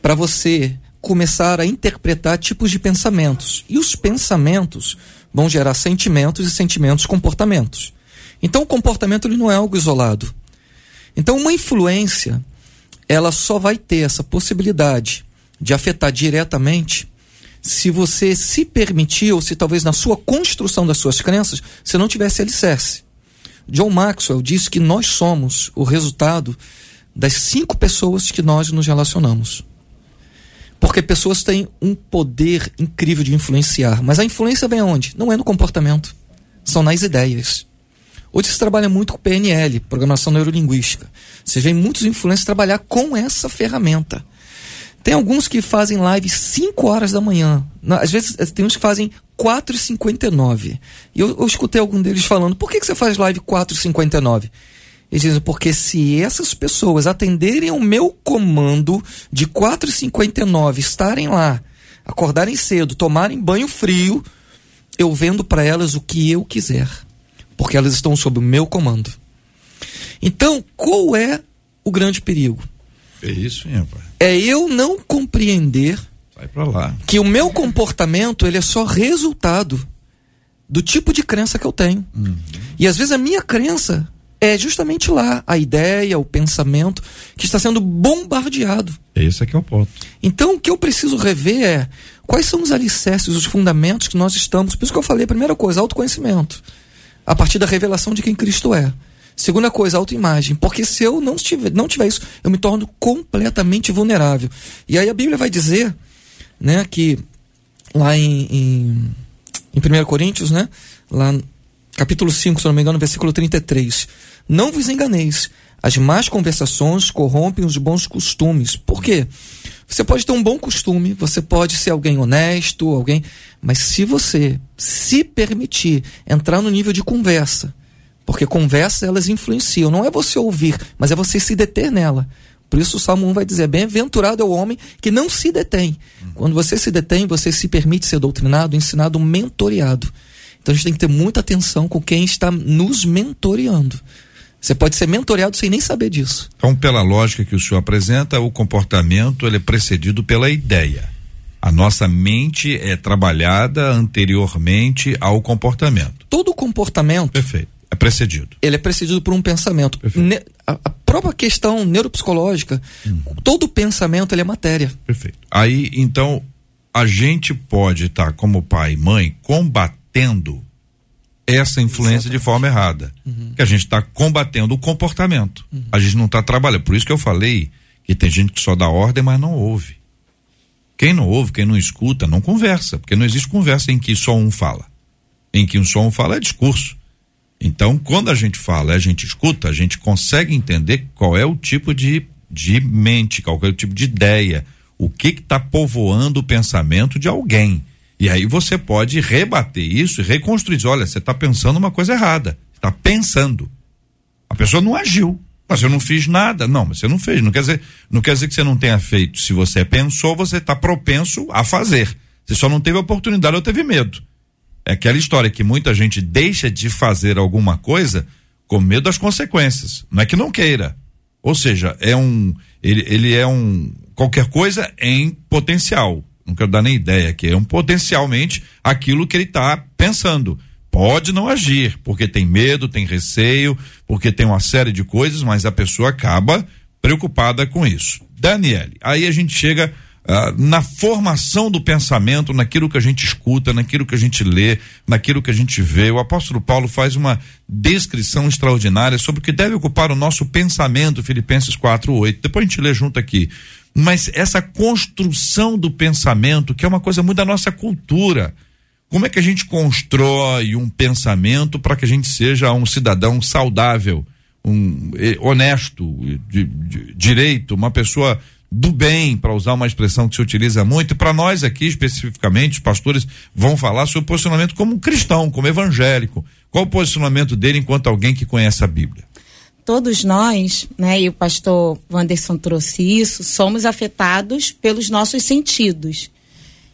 para você começar a interpretar tipos de pensamentos. E os pensamentos vão gerar sentimentos e sentimentos comportamentos. Então o comportamento ele não é algo isolado. Então uma influência, ela só vai ter essa possibilidade de afetar diretamente se você se permitir, ou se talvez na sua construção das suas crenças, você não tivesse alicerce. John Maxwell disse que nós somos o resultado das cinco pessoas que nós nos relacionamos. Porque pessoas têm um poder incrível de influenciar. Mas a influência vem aonde? Não é no comportamento. São nas ideias. Hoje se trabalha muito com PNL, Programação Neurolinguística. Você vê muitos influencers trabalhar com essa ferramenta. Tem alguns que fazem live 5 horas da manhã. Às vezes eh, tem uns que fazem 4h59. E eu, eu escutei algum deles falando, por que, que você faz live 4h59? Eles dizem, porque se essas pessoas atenderem ao meu comando de 4h59, estarem lá, acordarem cedo, tomarem banho frio, eu vendo para elas o que eu quiser porque elas estão sob o meu comando. Então, qual é o grande perigo? É isso, hein, rapaz? É eu não compreender que o meu comportamento ele é só resultado do tipo de crença que eu tenho. Uhum. E às vezes a minha crença é justamente lá, a ideia, o pensamento que está sendo bombardeado. Esse aqui é o ponto. Então, o que eu preciso rever é quais são os alicerces, os fundamentos que nós estamos. Por isso que eu falei, a primeira coisa, autoconhecimento a partir da revelação de quem Cristo é. Segunda coisa, autoimagem. Porque se eu não tiver, não tiver isso, eu me torno completamente vulnerável. E aí a Bíblia vai dizer, né, que lá em, em, em 1 Coríntios, né, lá capítulo 5, se não me engano, versículo 33. Não vos enganeis, as más conversações corrompem os bons costumes. Por quê? Você pode ter um bom costume, você pode ser alguém honesto, alguém. Mas se você se permitir entrar no nível de conversa, porque conversa elas influenciam, não é você ouvir, mas é você se deter nela. Por isso o Salmo 1 vai dizer: Bem-aventurado é o homem que não se detém. Quando você se detém, você se permite ser doutrinado, ensinado, mentoreado. Então a gente tem que ter muita atenção com quem está nos mentoreando. Você pode ser mentoreado sem nem saber disso. Então, pela lógica que o senhor apresenta, o comportamento ele é precedido pela ideia. A nossa mente é trabalhada anteriormente ao comportamento. Todo comportamento Perfeito. É precedido. ele é precedido por um pensamento. Ne- a, a própria questão neuropsicológica, todo pensamento ele é matéria. Perfeito. Aí, então, a gente pode estar, como pai e mãe, combatendo essa influência de forma errada. Que a gente está combatendo o comportamento. A gente não está trabalhando. Por isso que eu falei que tem gente que só dá ordem, mas não ouve. Quem não ouve, quem não escuta, não conversa. Porque não existe conversa em que só um fala. Em que um só um fala é discurso. Então, quando a gente fala, a gente escuta, a gente consegue entender qual é o tipo de, de mente, qual é o tipo de ideia, o que está povoando o pensamento de alguém. E aí você pode rebater isso e reconstruir. Olha, você está pensando uma coisa errada. Está pensando. A pessoa não agiu. Mas eu não fiz nada. Não, mas você não fez. Não quer dizer, não quer dizer que você não tenha feito. Se você pensou, você está propenso a fazer. Você só não teve oportunidade ou teve medo. É aquela história que muita gente deixa de fazer alguma coisa com medo das consequências. Não é que não queira. Ou seja, é um. Ele, ele é um. Qualquer coisa em potencial. Não quero dar nem ideia que é um potencialmente aquilo que ele está pensando. Pode não agir, porque tem medo, tem receio, porque tem uma série de coisas, mas a pessoa acaba preocupada com isso. Daniele, aí a gente chega ah, na formação do pensamento, naquilo que a gente escuta, naquilo que a gente lê, naquilo que a gente vê. O apóstolo Paulo faz uma descrição extraordinária sobre o que deve ocupar o nosso pensamento, Filipenses 4:8. Depois a gente lê junto aqui. Mas essa construção do pensamento, que é uma coisa muito da nossa cultura. Como é que a gente constrói um pensamento para que a gente seja um cidadão saudável, um honesto, de, de- direito, uma pessoa do bem, para usar uma expressão que se utiliza muito, para nós aqui especificamente, os pastores vão falar sobre o posicionamento como cristão, como evangélico. Qual o posicionamento dele enquanto alguém que conhece a Bíblia? Todos nós, né, e o pastor Wanderson trouxe isso, somos afetados pelos nossos sentidos.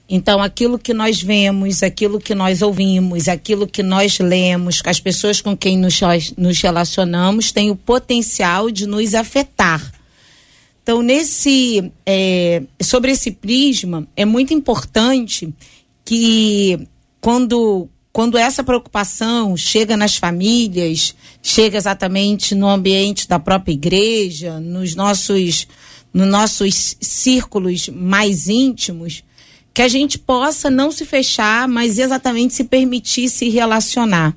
Então, aquilo que nós vemos, aquilo que nós ouvimos, aquilo que nós lemos, as pessoas com quem nos, nos relacionamos, tem o potencial de nos afetar. Então, nesse, é, sobre esse prisma, é muito importante que quando, quando essa preocupação chega nas famílias, chega exatamente no ambiente da própria igreja, nos nossos, nos nossos círculos mais íntimos, que a gente possa não se fechar, mas exatamente se permitir se relacionar.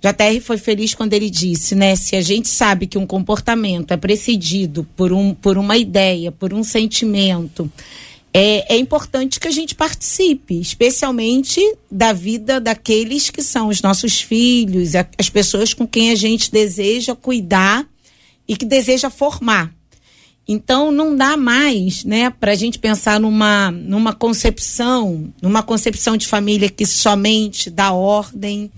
JR foi feliz quando ele disse, né? Se a gente sabe que um comportamento é precedido por, um, por uma ideia, por um sentimento, é, é importante que a gente participe, especialmente da vida daqueles que são os nossos filhos, as pessoas com quem a gente deseja cuidar e que deseja formar. Então não dá mais, né, para a gente pensar numa, numa concepção, numa concepção de família que somente dá ordem,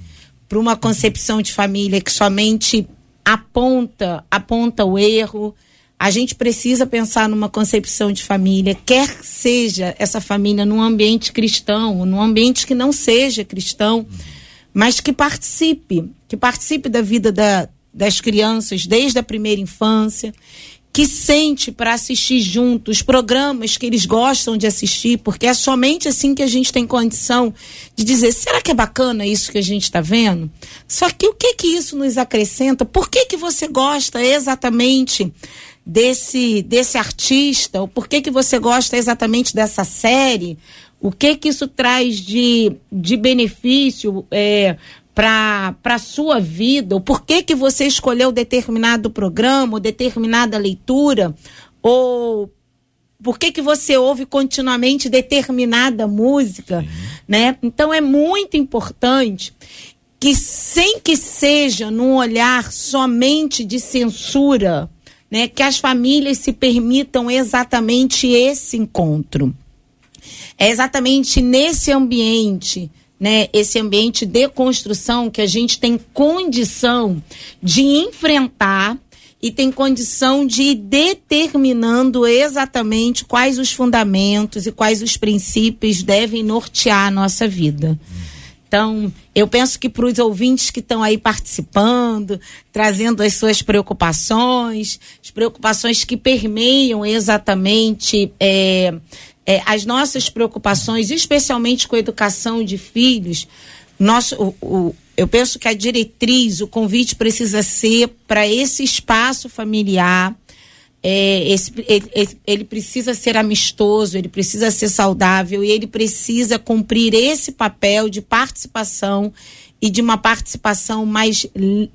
para uma concepção de família que somente aponta, aponta o erro. A gente precisa pensar numa concepção de família, quer seja essa família num ambiente cristão, num ambiente que não seja cristão, mas que participe, que participe da vida da, das crianças desde a primeira infância, que sente para assistir junto os programas que eles gostam de assistir, porque é somente assim que a gente tem condição de dizer, será que é bacana isso que a gente está vendo? Só que o que que isso nos acrescenta? Por que que você gosta exatamente desse desse artista? Ou por que você gosta exatamente dessa série? O que que isso traz de, de benefício é, para a sua vida? Ou por que que você escolheu determinado programa, ou determinada leitura? Ou por que, que você ouve continuamente determinada música, né? Então é muito importante que sem que seja num olhar somente de censura, né, que as famílias se permitam exatamente esse encontro. É exatamente nesse ambiente, né, esse ambiente de construção que a gente tem condição de enfrentar e tem condição de ir determinando exatamente quais os fundamentos e quais os princípios devem nortear a nossa vida. Então, eu penso que para os ouvintes que estão aí participando, trazendo as suas preocupações, as preocupações que permeiam exatamente é, é, as nossas preocupações, especialmente com a educação de filhos, nosso, o, o, eu penso que a diretriz, o convite precisa ser para esse espaço familiar. É, esse, ele, ele, precisa ser amistoso, ele precisa ser saudável e ele precisa cumprir esse papel de participação e de uma participação mais,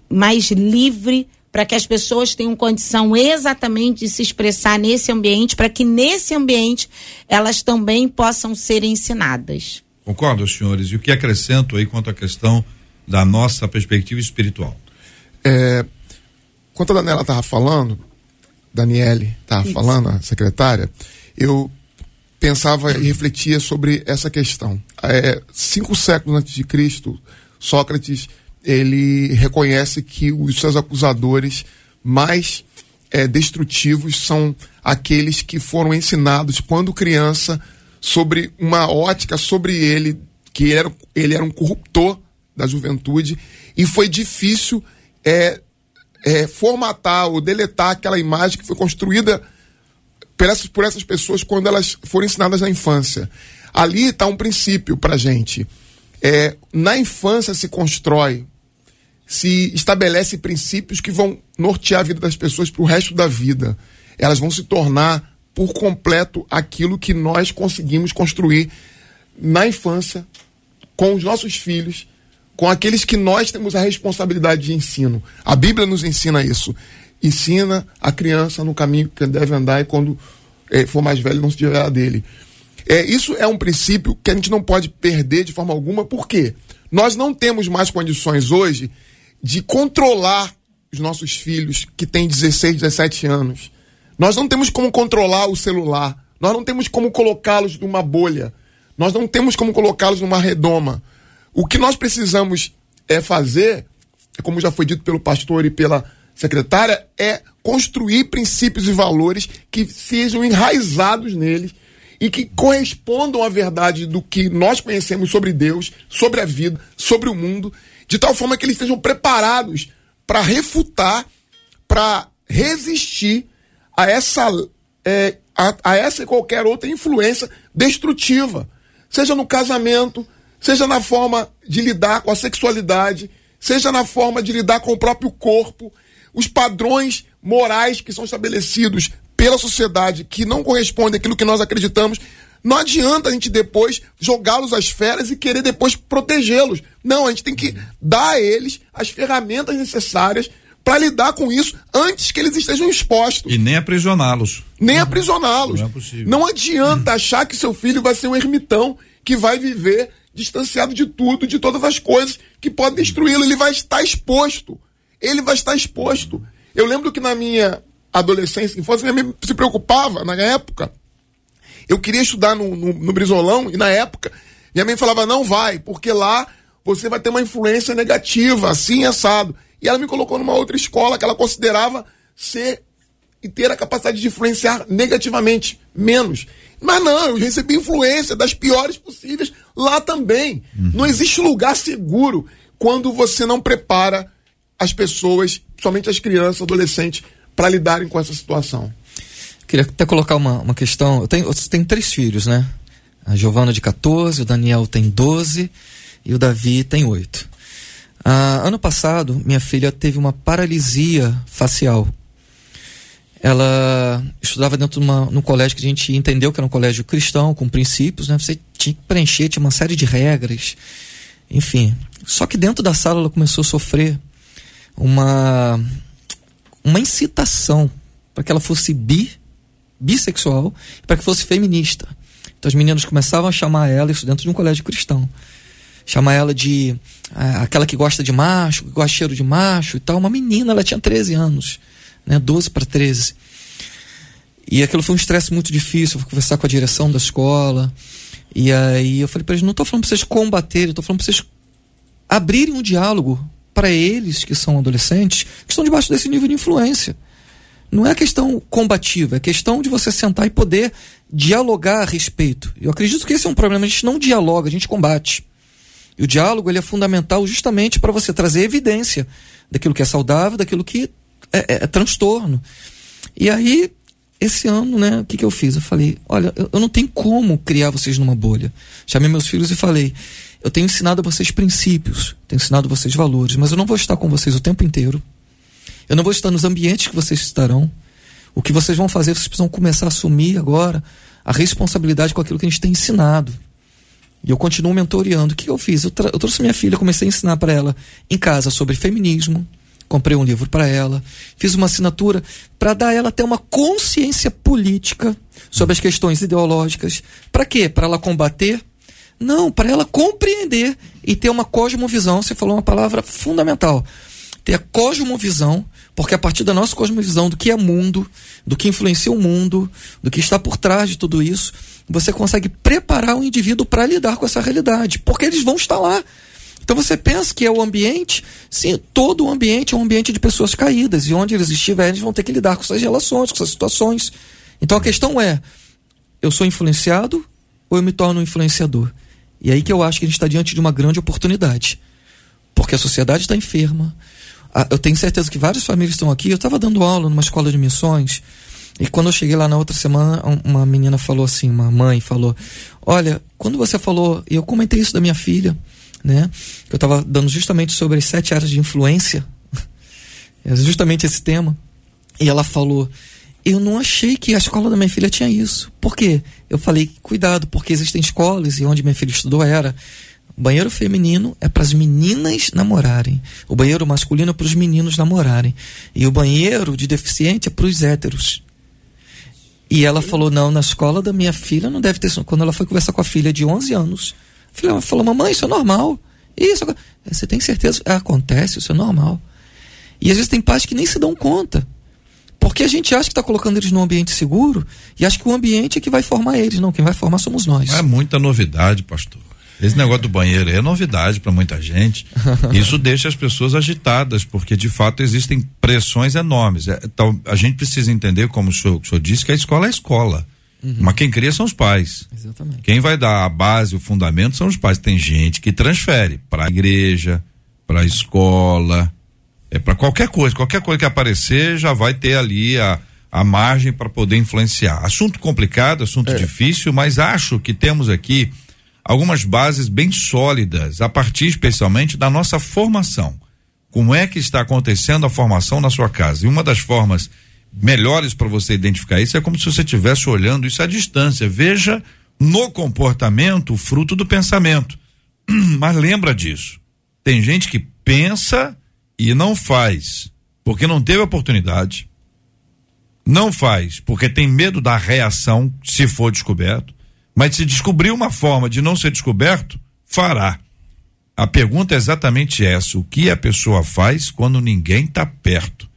mais livre para que as pessoas tenham condição exatamente de se expressar nesse ambiente, para que nesse ambiente elas também possam ser ensinadas. Concordo, senhores. E o que acrescento aí quanto à questão da nossa perspectiva espiritual? É, quando a Daniela estava falando, Daniele estava falando, a secretária, eu pensava e refletia sobre essa questão. É, cinco séculos antes de Cristo, Sócrates ele reconhece que os seus acusadores mais é, destrutivos são aqueles que foram ensinados quando criança sobre uma ótica sobre ele que ele era, ele era um corruptor da juventude e foi difícil é, é, formatar ou deletar aquela imagem que foi construída por essas, por essas pessoas quando elas foram ensinadas na infância. Ali está um princípio para gente. É, na infância se constrói se estabelece princípios que vão nortear a vida das pessoas para o resto da vida. Elas vão se tornar por completo aquilo que nós conseguimos construir na infância, com os nossos filhos, com aqueles que nós temos a responsabilidade de ensino. A Bíblia nos ensina isso. Ensina a criança no caminho que deve andar e quando é, for mais velho não se tiver dele. É, isso é um princípio que a gente não pode perder de forma alguma, por quê? Nós não temos mais condições hoje de controlar os nossos filhos que têm 16, 17 anos. Nós não temos como controlar o celular. Nós não temos como colocá-los numa bolha. Nós não temos como colocá-los numa redoma. O que nós precisamos é fazer, como já foi dito pelo pastor e pela secretária, é construir princípios e valores que sejam enraizados neles e que correspondam à verdade do que nós conhecemos sobre Deus, sobre a vida, sobre o mundo de tal forma que eles estejam preparados para refutar, para resistir a essa, é, a, a essa e qualquer outra influência destrutiva, seja no casamento, seja na forma de lidar com a sexualidade, seja na forma de lidar com o próprio corpo, os padrões morais que são estabelecidos pela sociedade que não correspondem àquilo que nós acreditamos, não adianta a gente depois jogá-los às feras e querer depois protegê-los. Não, a gente tem que dar a eles as ferramentas necessárias para lidar com isso antes que eles estejam expostos. E nem aprisioná-los. Nem aprisioná-los. Não, é possível. não adianta achar que seu filho vai ser um ermitão que vai viver distanciado de tudo, de todas as coisas que podem destruí-lo. Ele vai estar exposto. Ele vai estar exposto. Eu lembro que na minha adolescência, infância, minha mãe se preocupava, na época, eu queria estudar no, no, no Brizolão e na época minha mãe falava: não vai, porque lá você vai ter uma influência negativa, assim assado. E ela me colocou numa outra escola que ela considerava ser e ter a capacidade de influenciar negativamente, menos. Mas não, eu recebi influência das piores possíveis lá também. Uhum. Não existe lugar seguro quando você não prepara as pessoas, somente as crianças, adolescentes, para lidarem com essa situação. Queria até colocar uma, uma questão. Eu tenho, você tem três filhos, né? A Giovana de 14, o Daniel tem 12 e o Davi tem 8. Ah, ano passado, minha filha teve uma paralisia facial. Ela estudava dentro de uma, num colégio que a gente entendeu que era um colégio cristão, com princípios, né? Você tinha que preencher, tinha uma série de regras, enfim. Só que dentro da sala ela começou a sofrer uma, uma incitação para que ela fosse bi bissexual para que fosse feminista. Então as meninas começavam a chamar ela, isso dentro de um colégio cristão, chamar ela de é, aquela que gosta de macho, que gosta de cheiro de macho e tal. Uma menina, ela tinha 13 anos, né, 12 para 13. E aquilo foi um estresse muito difícil, eu fui conversar com a direção da escola. E aí eu falei para eles, não estou falando para vocês combaterem, estou falando para vocês abrirem um diálogo para eles que são adolescentes, que estão debaixo desse nível de influência não é questão combativa, é questão de você sentar e poder dialogar a respeito. Eu acredito que esse é um problema, a gente não dialoga, a gente combate. E o diálogo ele é fundamental justamente para você trazer evidência daquilo que é saudável, daquilo que é, é, é transtorno. E aí esse ano, né, o que, que eu fiz? Eu falei, olha, eu, eu não tenho como criar vocês numa bolha. Chamei meus filhos e falei, eu tenho ensinado a vocês princípios, tenho ensinado a vocês valores, mas eu não vou estar com vocês o tempo inteiro. Eu não vou estar nos ambientes que vocês estarão. O que vocês vão fazer, vocês precisam começar a assumir agora a responsabilidade com aquilo que a gente tem ensinado. E eu continuo mentoreando. O que eu fiz? Eu, eu trouxe minha filha, comecei a ensinar para ela em casa sobre feminismo. Comprei um livro para ela, fiz uma assinatura para dar a ela até uma consciência política sobre as questões ideológicas. Para quê? Para ela combater? Não, para ela compreender e ter uma cosmovisão. Você falou uma palavra fundamental. Ter a cosmovisão, porque a partir da nossa cosmovisão do que é mundo, do que influencia o mundo, do que está por trás de tudo isso, você consegue preparar o indivíduo para lidar com essa realidade, porque eles vão estar lá. Então você pensa que é o ambiente, sim, todo o ambiente é um ambiente de pessoas caídas, e onde eles estiverem, eles vão ter que lidar com essas relações, com essas situações. Então a questão é: eu sou influenciado ou eu me torno um influenciador? E aí que eu acho que a gente está diante de uma grande oportunidade. Porque a sociedade está enferma. Eu tenho certeza que várias famílias estão aqui. Eu estava dando aula numa escola de missões e quando eu cheguei lá na outra semana, uma menina falou assim, uma mãe falou: Olha, quando você falou, e eu comentei isso da minha filha, né? Eu estava dando justamente sobre as sete áreas de influência, justamente esse tema. E ela falou: Eu não achei que a escola da minha filha tinha isso. Por quê? Eu falei: Cuidado, porque existem escolas, e onde minha filha estudou era. O banheiro feminino é para as meninas namorarem. O banheiro masculino é para os meninos namorarem. E o banheiro de deficiente é para os héteros. E ela falou: não, na escola da minha filha não deve ter. Quando ela foi conversar com a filha de 11 anos, filha falou: mamãe, isso é normal. Isso. Você tem certeza? Acontece, isso é normal. E às vezes tem pais que nem se dão conta. Porque a gente acha que está colocando eles num ambiente seguro e acha que o ambiente é que vai formar eles. Não, quem vai formar somos nós. É muita novidade, pastor. Esse negócio do banheiro é novidade para muita gente. Isso deixa as pessoas agitadas, porque de fato existem pressões enormes. É, então, a gente precisa entender, como o senhor, o senhor disse, que a escola é a escola. Uhum. Mas quem cria são os pais. Exatamente. Quem vai dar a base, o fundamento são os pais. Tem gente que transfere para a igreja, para a escola, é para qualquer coisa, qualquer coisa que aparecer já vai ter ali a, a margem para poder influenciar. Assunto complicado, assunto é. difícil, mas acho que temos aqui algumas bases bem sólidas, a partir especialmente da nossa formação. Como é que está acontecendo a formação na sua casa? E uma das formas melhores para você identificar isso é como se você estivesse olhando isso à distância. Veja no comportamento o fruto do pensamento. Mas lembra disso. Tem gente que pensa e não faz, porque não teve oportunidade. Não faz, porque tem medo da reação se for descoberto mas se descobrir uma forma de não ser descoberto, fará. A pergunta é exatamente essa: o que a pessoa faz quando ninguém está perto?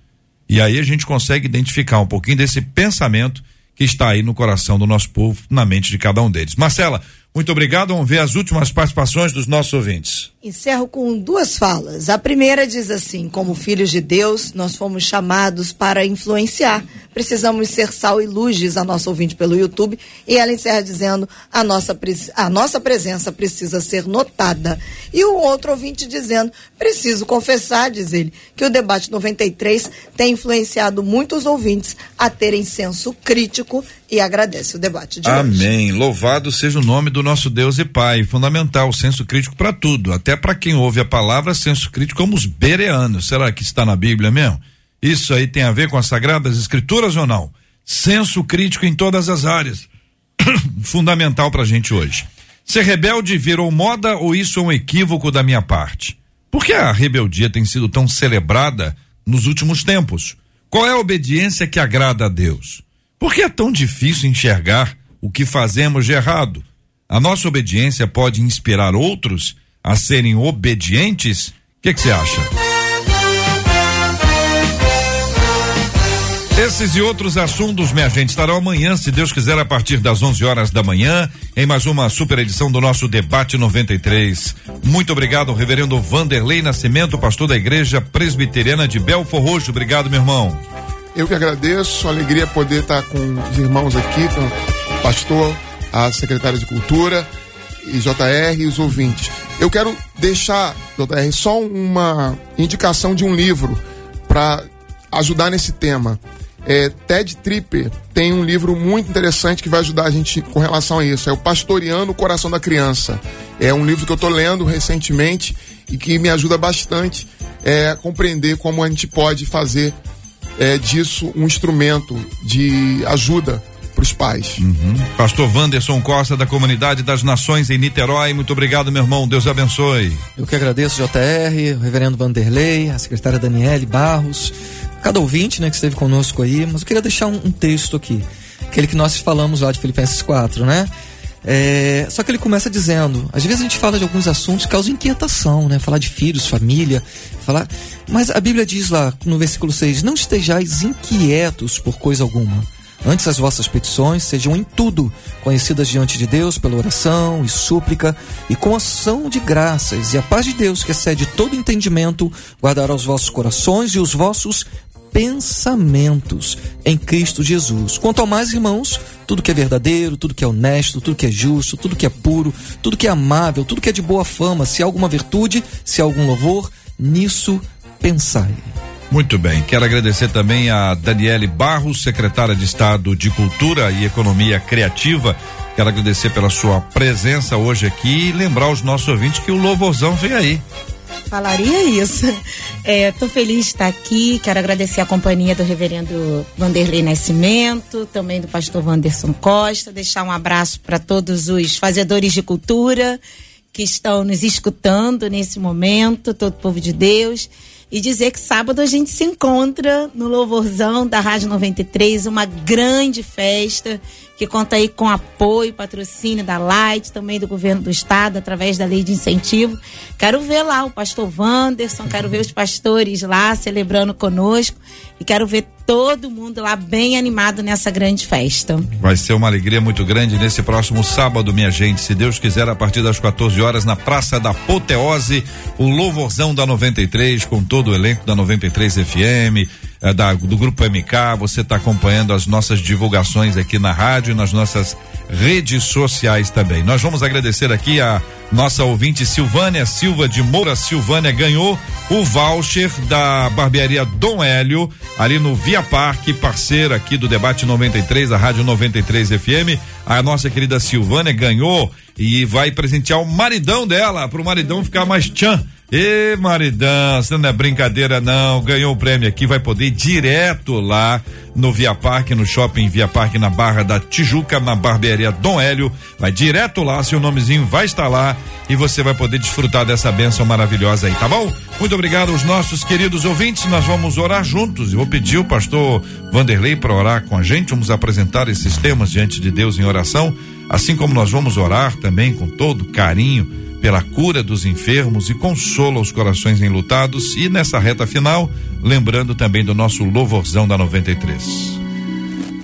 E aí a gente consegue identificar um pouquinho desse pensamento que está aí no coração do nosso povo, na mente de cada um deles. Marcela, muito obrigado. Vamos ver as últimas participações dos nossos ouvintes. Encerro com duas falas. A primeira diz assim: como filhos de Deus, nós fomos chamados para influenciar. Precisamos ser sal e luz, diz a nossa ouvinte pelo YouTube. E ela encerra dizendo: a nossa, a nossa presença precisa ser notada. E o outro ouvinte dizendo: preciso confessar, diz ele, que o debate 93 tem influenciado muitos ouvintes a terem senso crítico e agradece o debate de Amém. hoje. Amém. Louvado seja o nome do nosso Deus e Pai. Fundamental, senso crítico para tudo. Até para quem ouve a palavra, senso crítico como os bereanos. Será que está na Bíblia mesmo? Isso aí tem a ver com as sagradas escrituras ou não? Senso crítico em todas as áreas. Fundamental para a gente hoje. Ser rebelde virou moda ou isso é um equívoco da minha parte? Por que a rebeldia tem sido tão celebrada nos últimos tempos? Qual é a obediência que agrada a Deus? Por que é tão difícil enxergar o que fazemos de errado? A nossa obediência pode inspirar outros a serem obedientes? O que você acha? Esses e outros assuntos, minha gente, estarão amanhã, se Deus quiser, a partir das 11 horas da manhã, em mais uma super edição do nosso Debate 93. Muito obrigado, reverendo Vanderlei Nascimento, pastor da Igreja Presbiteriana de Belfor Roxo. Obrigado, meu irmão. Eu que agradeço, alegria poder estar com os irmãos aqui, com o pastor, a secretária de Cultura e JR e os ouvintes. Eu quero deixar, JR, só uma indicação de um livro para ajudar nesse tema. É, Ted Tripper tem um livro muito interessante que vai ajudar a gente com relação a isso. É o Pastoreando o Coração da Criança. É um livro que eu estou lendo recentemente e que me ajuda bastante é, a compreender como a gente pode fazer é, disso um instrumento de ajuda para os pais. Uhum. Pastor Wanderson Costa, da Comunidade das Nações em Niterói, muito obrigado, meu irmão. Deus abençoe. Eu que agradeço, JR, o reverendo Vanderlei, a secretária Daniele Barros, cada ouvinte né, que esteve conosco aí, mas eu queria deixar um, um texto aqui, aquele que nós falamos lá de Filipenses 4, né? É, só que ele começa dizendo, às vezes a gente fala de alguns assuntos que causam inquietação, né? Falar de filhos, família, falar. Mas a Bíblia diz lá no versículo 6: Não estejais inquietos por coisa alguma. Antes as vossas petições sejam em tudo conhecidas diante de Deus pela oração e súplica e com ação de graças, e a paz de Deus, que excede todo entendimento, guardará os vossos corações e os vossos pensamentos em Cristo Jesus. Quanto ao mais, irmãos, tudo que é verdadeiro, tudo que é honesto, tudo que é justo, tudo que é puro, tudo que é amável, tudo que é de boa fama, se há alguma virtude, se há algum louvor, nisso pensai. Muito bem, quero agradecer também a Daniele Barros, secretária de Estado de Cultura e Economia Criativa. Quero agradecer pela sua presença hoje aqui e lembrar os nossos ouvintes que o louvorzão vem aí. Falaria isso. Estou é, feliz de estar aqui. Quero agradecer a companhia do reverendo Vanderlei Nascimento, também do pastor Wanderson Costa. Deixar um abraço para todos os fazedores de cultura que estão nos escutando nesse momento, todo o povo de Deus e dizer que sábado a gente se encontra no Louvorzão da Rádio 93, uma grande festa que conta aí com apoio, patrocínio da Light, também do governo do estado, através da lei de incentivo. Quero ver lá o pastor Wanderson, quero ver os pastores lá celebrando conosco e quero ver todo mundo lá bem animado nessa grande festa. Vai ser uma alegria muito grande nesse próximo sábado, minha gente. Se Deus quiser, a partir das 14 horas, na Praça da Poteose, o Louvorzão da 93, com todo o elenco da 93 FM é, da, do Grupo MK, você está acompanhando as nossas divulgações aqui na rádio e nas nossas redes sociais também. Nós vamos agradecer aqui a nossa ouvinte Silvânia Silva de Moura Silvânia ganhou o voucher da barbearia Dom Hélio, ali no Via Parque, parceira aqui do Debate 93, da Rádio 93 FM. A nossa querida Silvânia ganhou e vai presentear o maridão dela, para o maridão ficar mais tchan Ê, maridão, você não é brincadeira não, ganhou o prêmio aqui, vai poder ir direto lá no Via Parque, no shopping Via Parque, na Barra da Tijuca, na barbearia Dom Hélio, vai direto lá, seu nomezinho vai estar lá e você vai poder desfrutar dessa bênção maravilhosa aí, tá bom? Muito obrigado aos nossos queridos ouvintes, nós vamos orar juntos, eu vou pedir o pastor Vanderlei para orar com a gente, vamos apresentar esses temas diante de Deus em oração, assim como nós vamos orar também com todo carinho pela cura dos enfermos e consola os corações enlutados. E nessa reta final, lembrando também do nosso louvorzão da 93.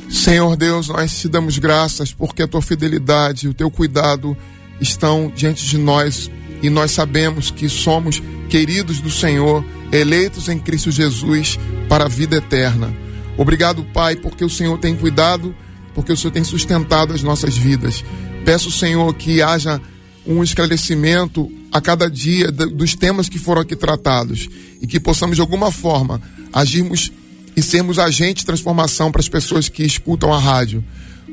Senhor Deus, nós te damos graças porque a tua fidelidade e o teu cuidado estão diante de nós e nós sabemos que somos queridos do Senhor, eleitos em Cristo Jesus para a vida eterna. Obrigado, Pai, porque o Senhor tem cuidado, porque o Senhor tem sustentado as nossas vidas. Peço, Senhor, que haja um esclarecimento a cada dia dos temas que foram aqui tratados e que possamos de alguma forma agirmos e sermos agentes de transformação para as pessoas que escutam a rádio.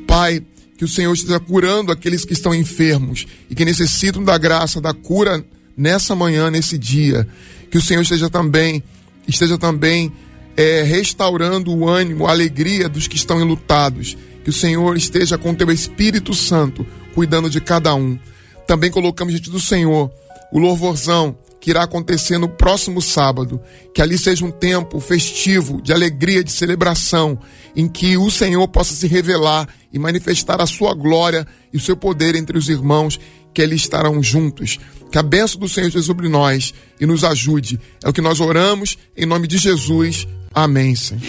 Pai, que o Senhor esteja curando aqueles que estão enfermos e que necessitam da graça, da cura nessa manhã, nesse dia. Que o Senhor esteja também, esteja também é, restaurando o ânimo, a alegria dos que estão enlutados. Que o Senhor esteja com o teu Espírito Santo cuidando de cada um também colocamos diante do Senhor o louvorzão que irá acontecer no próximo sábado. Que ali seja um tempo festivo, de alegria, de celebração, em que o Senhor possa se revelar e manifestar a sua glória e o seu poder entre os irmãos, que ali estarão juntos. Que a bênção do Senhor esteja sobre nós e nos ajude. É o que nós oramos em nome de Jesus. Amém, Senhor.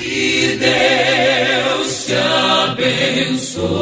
Deus te abençoe.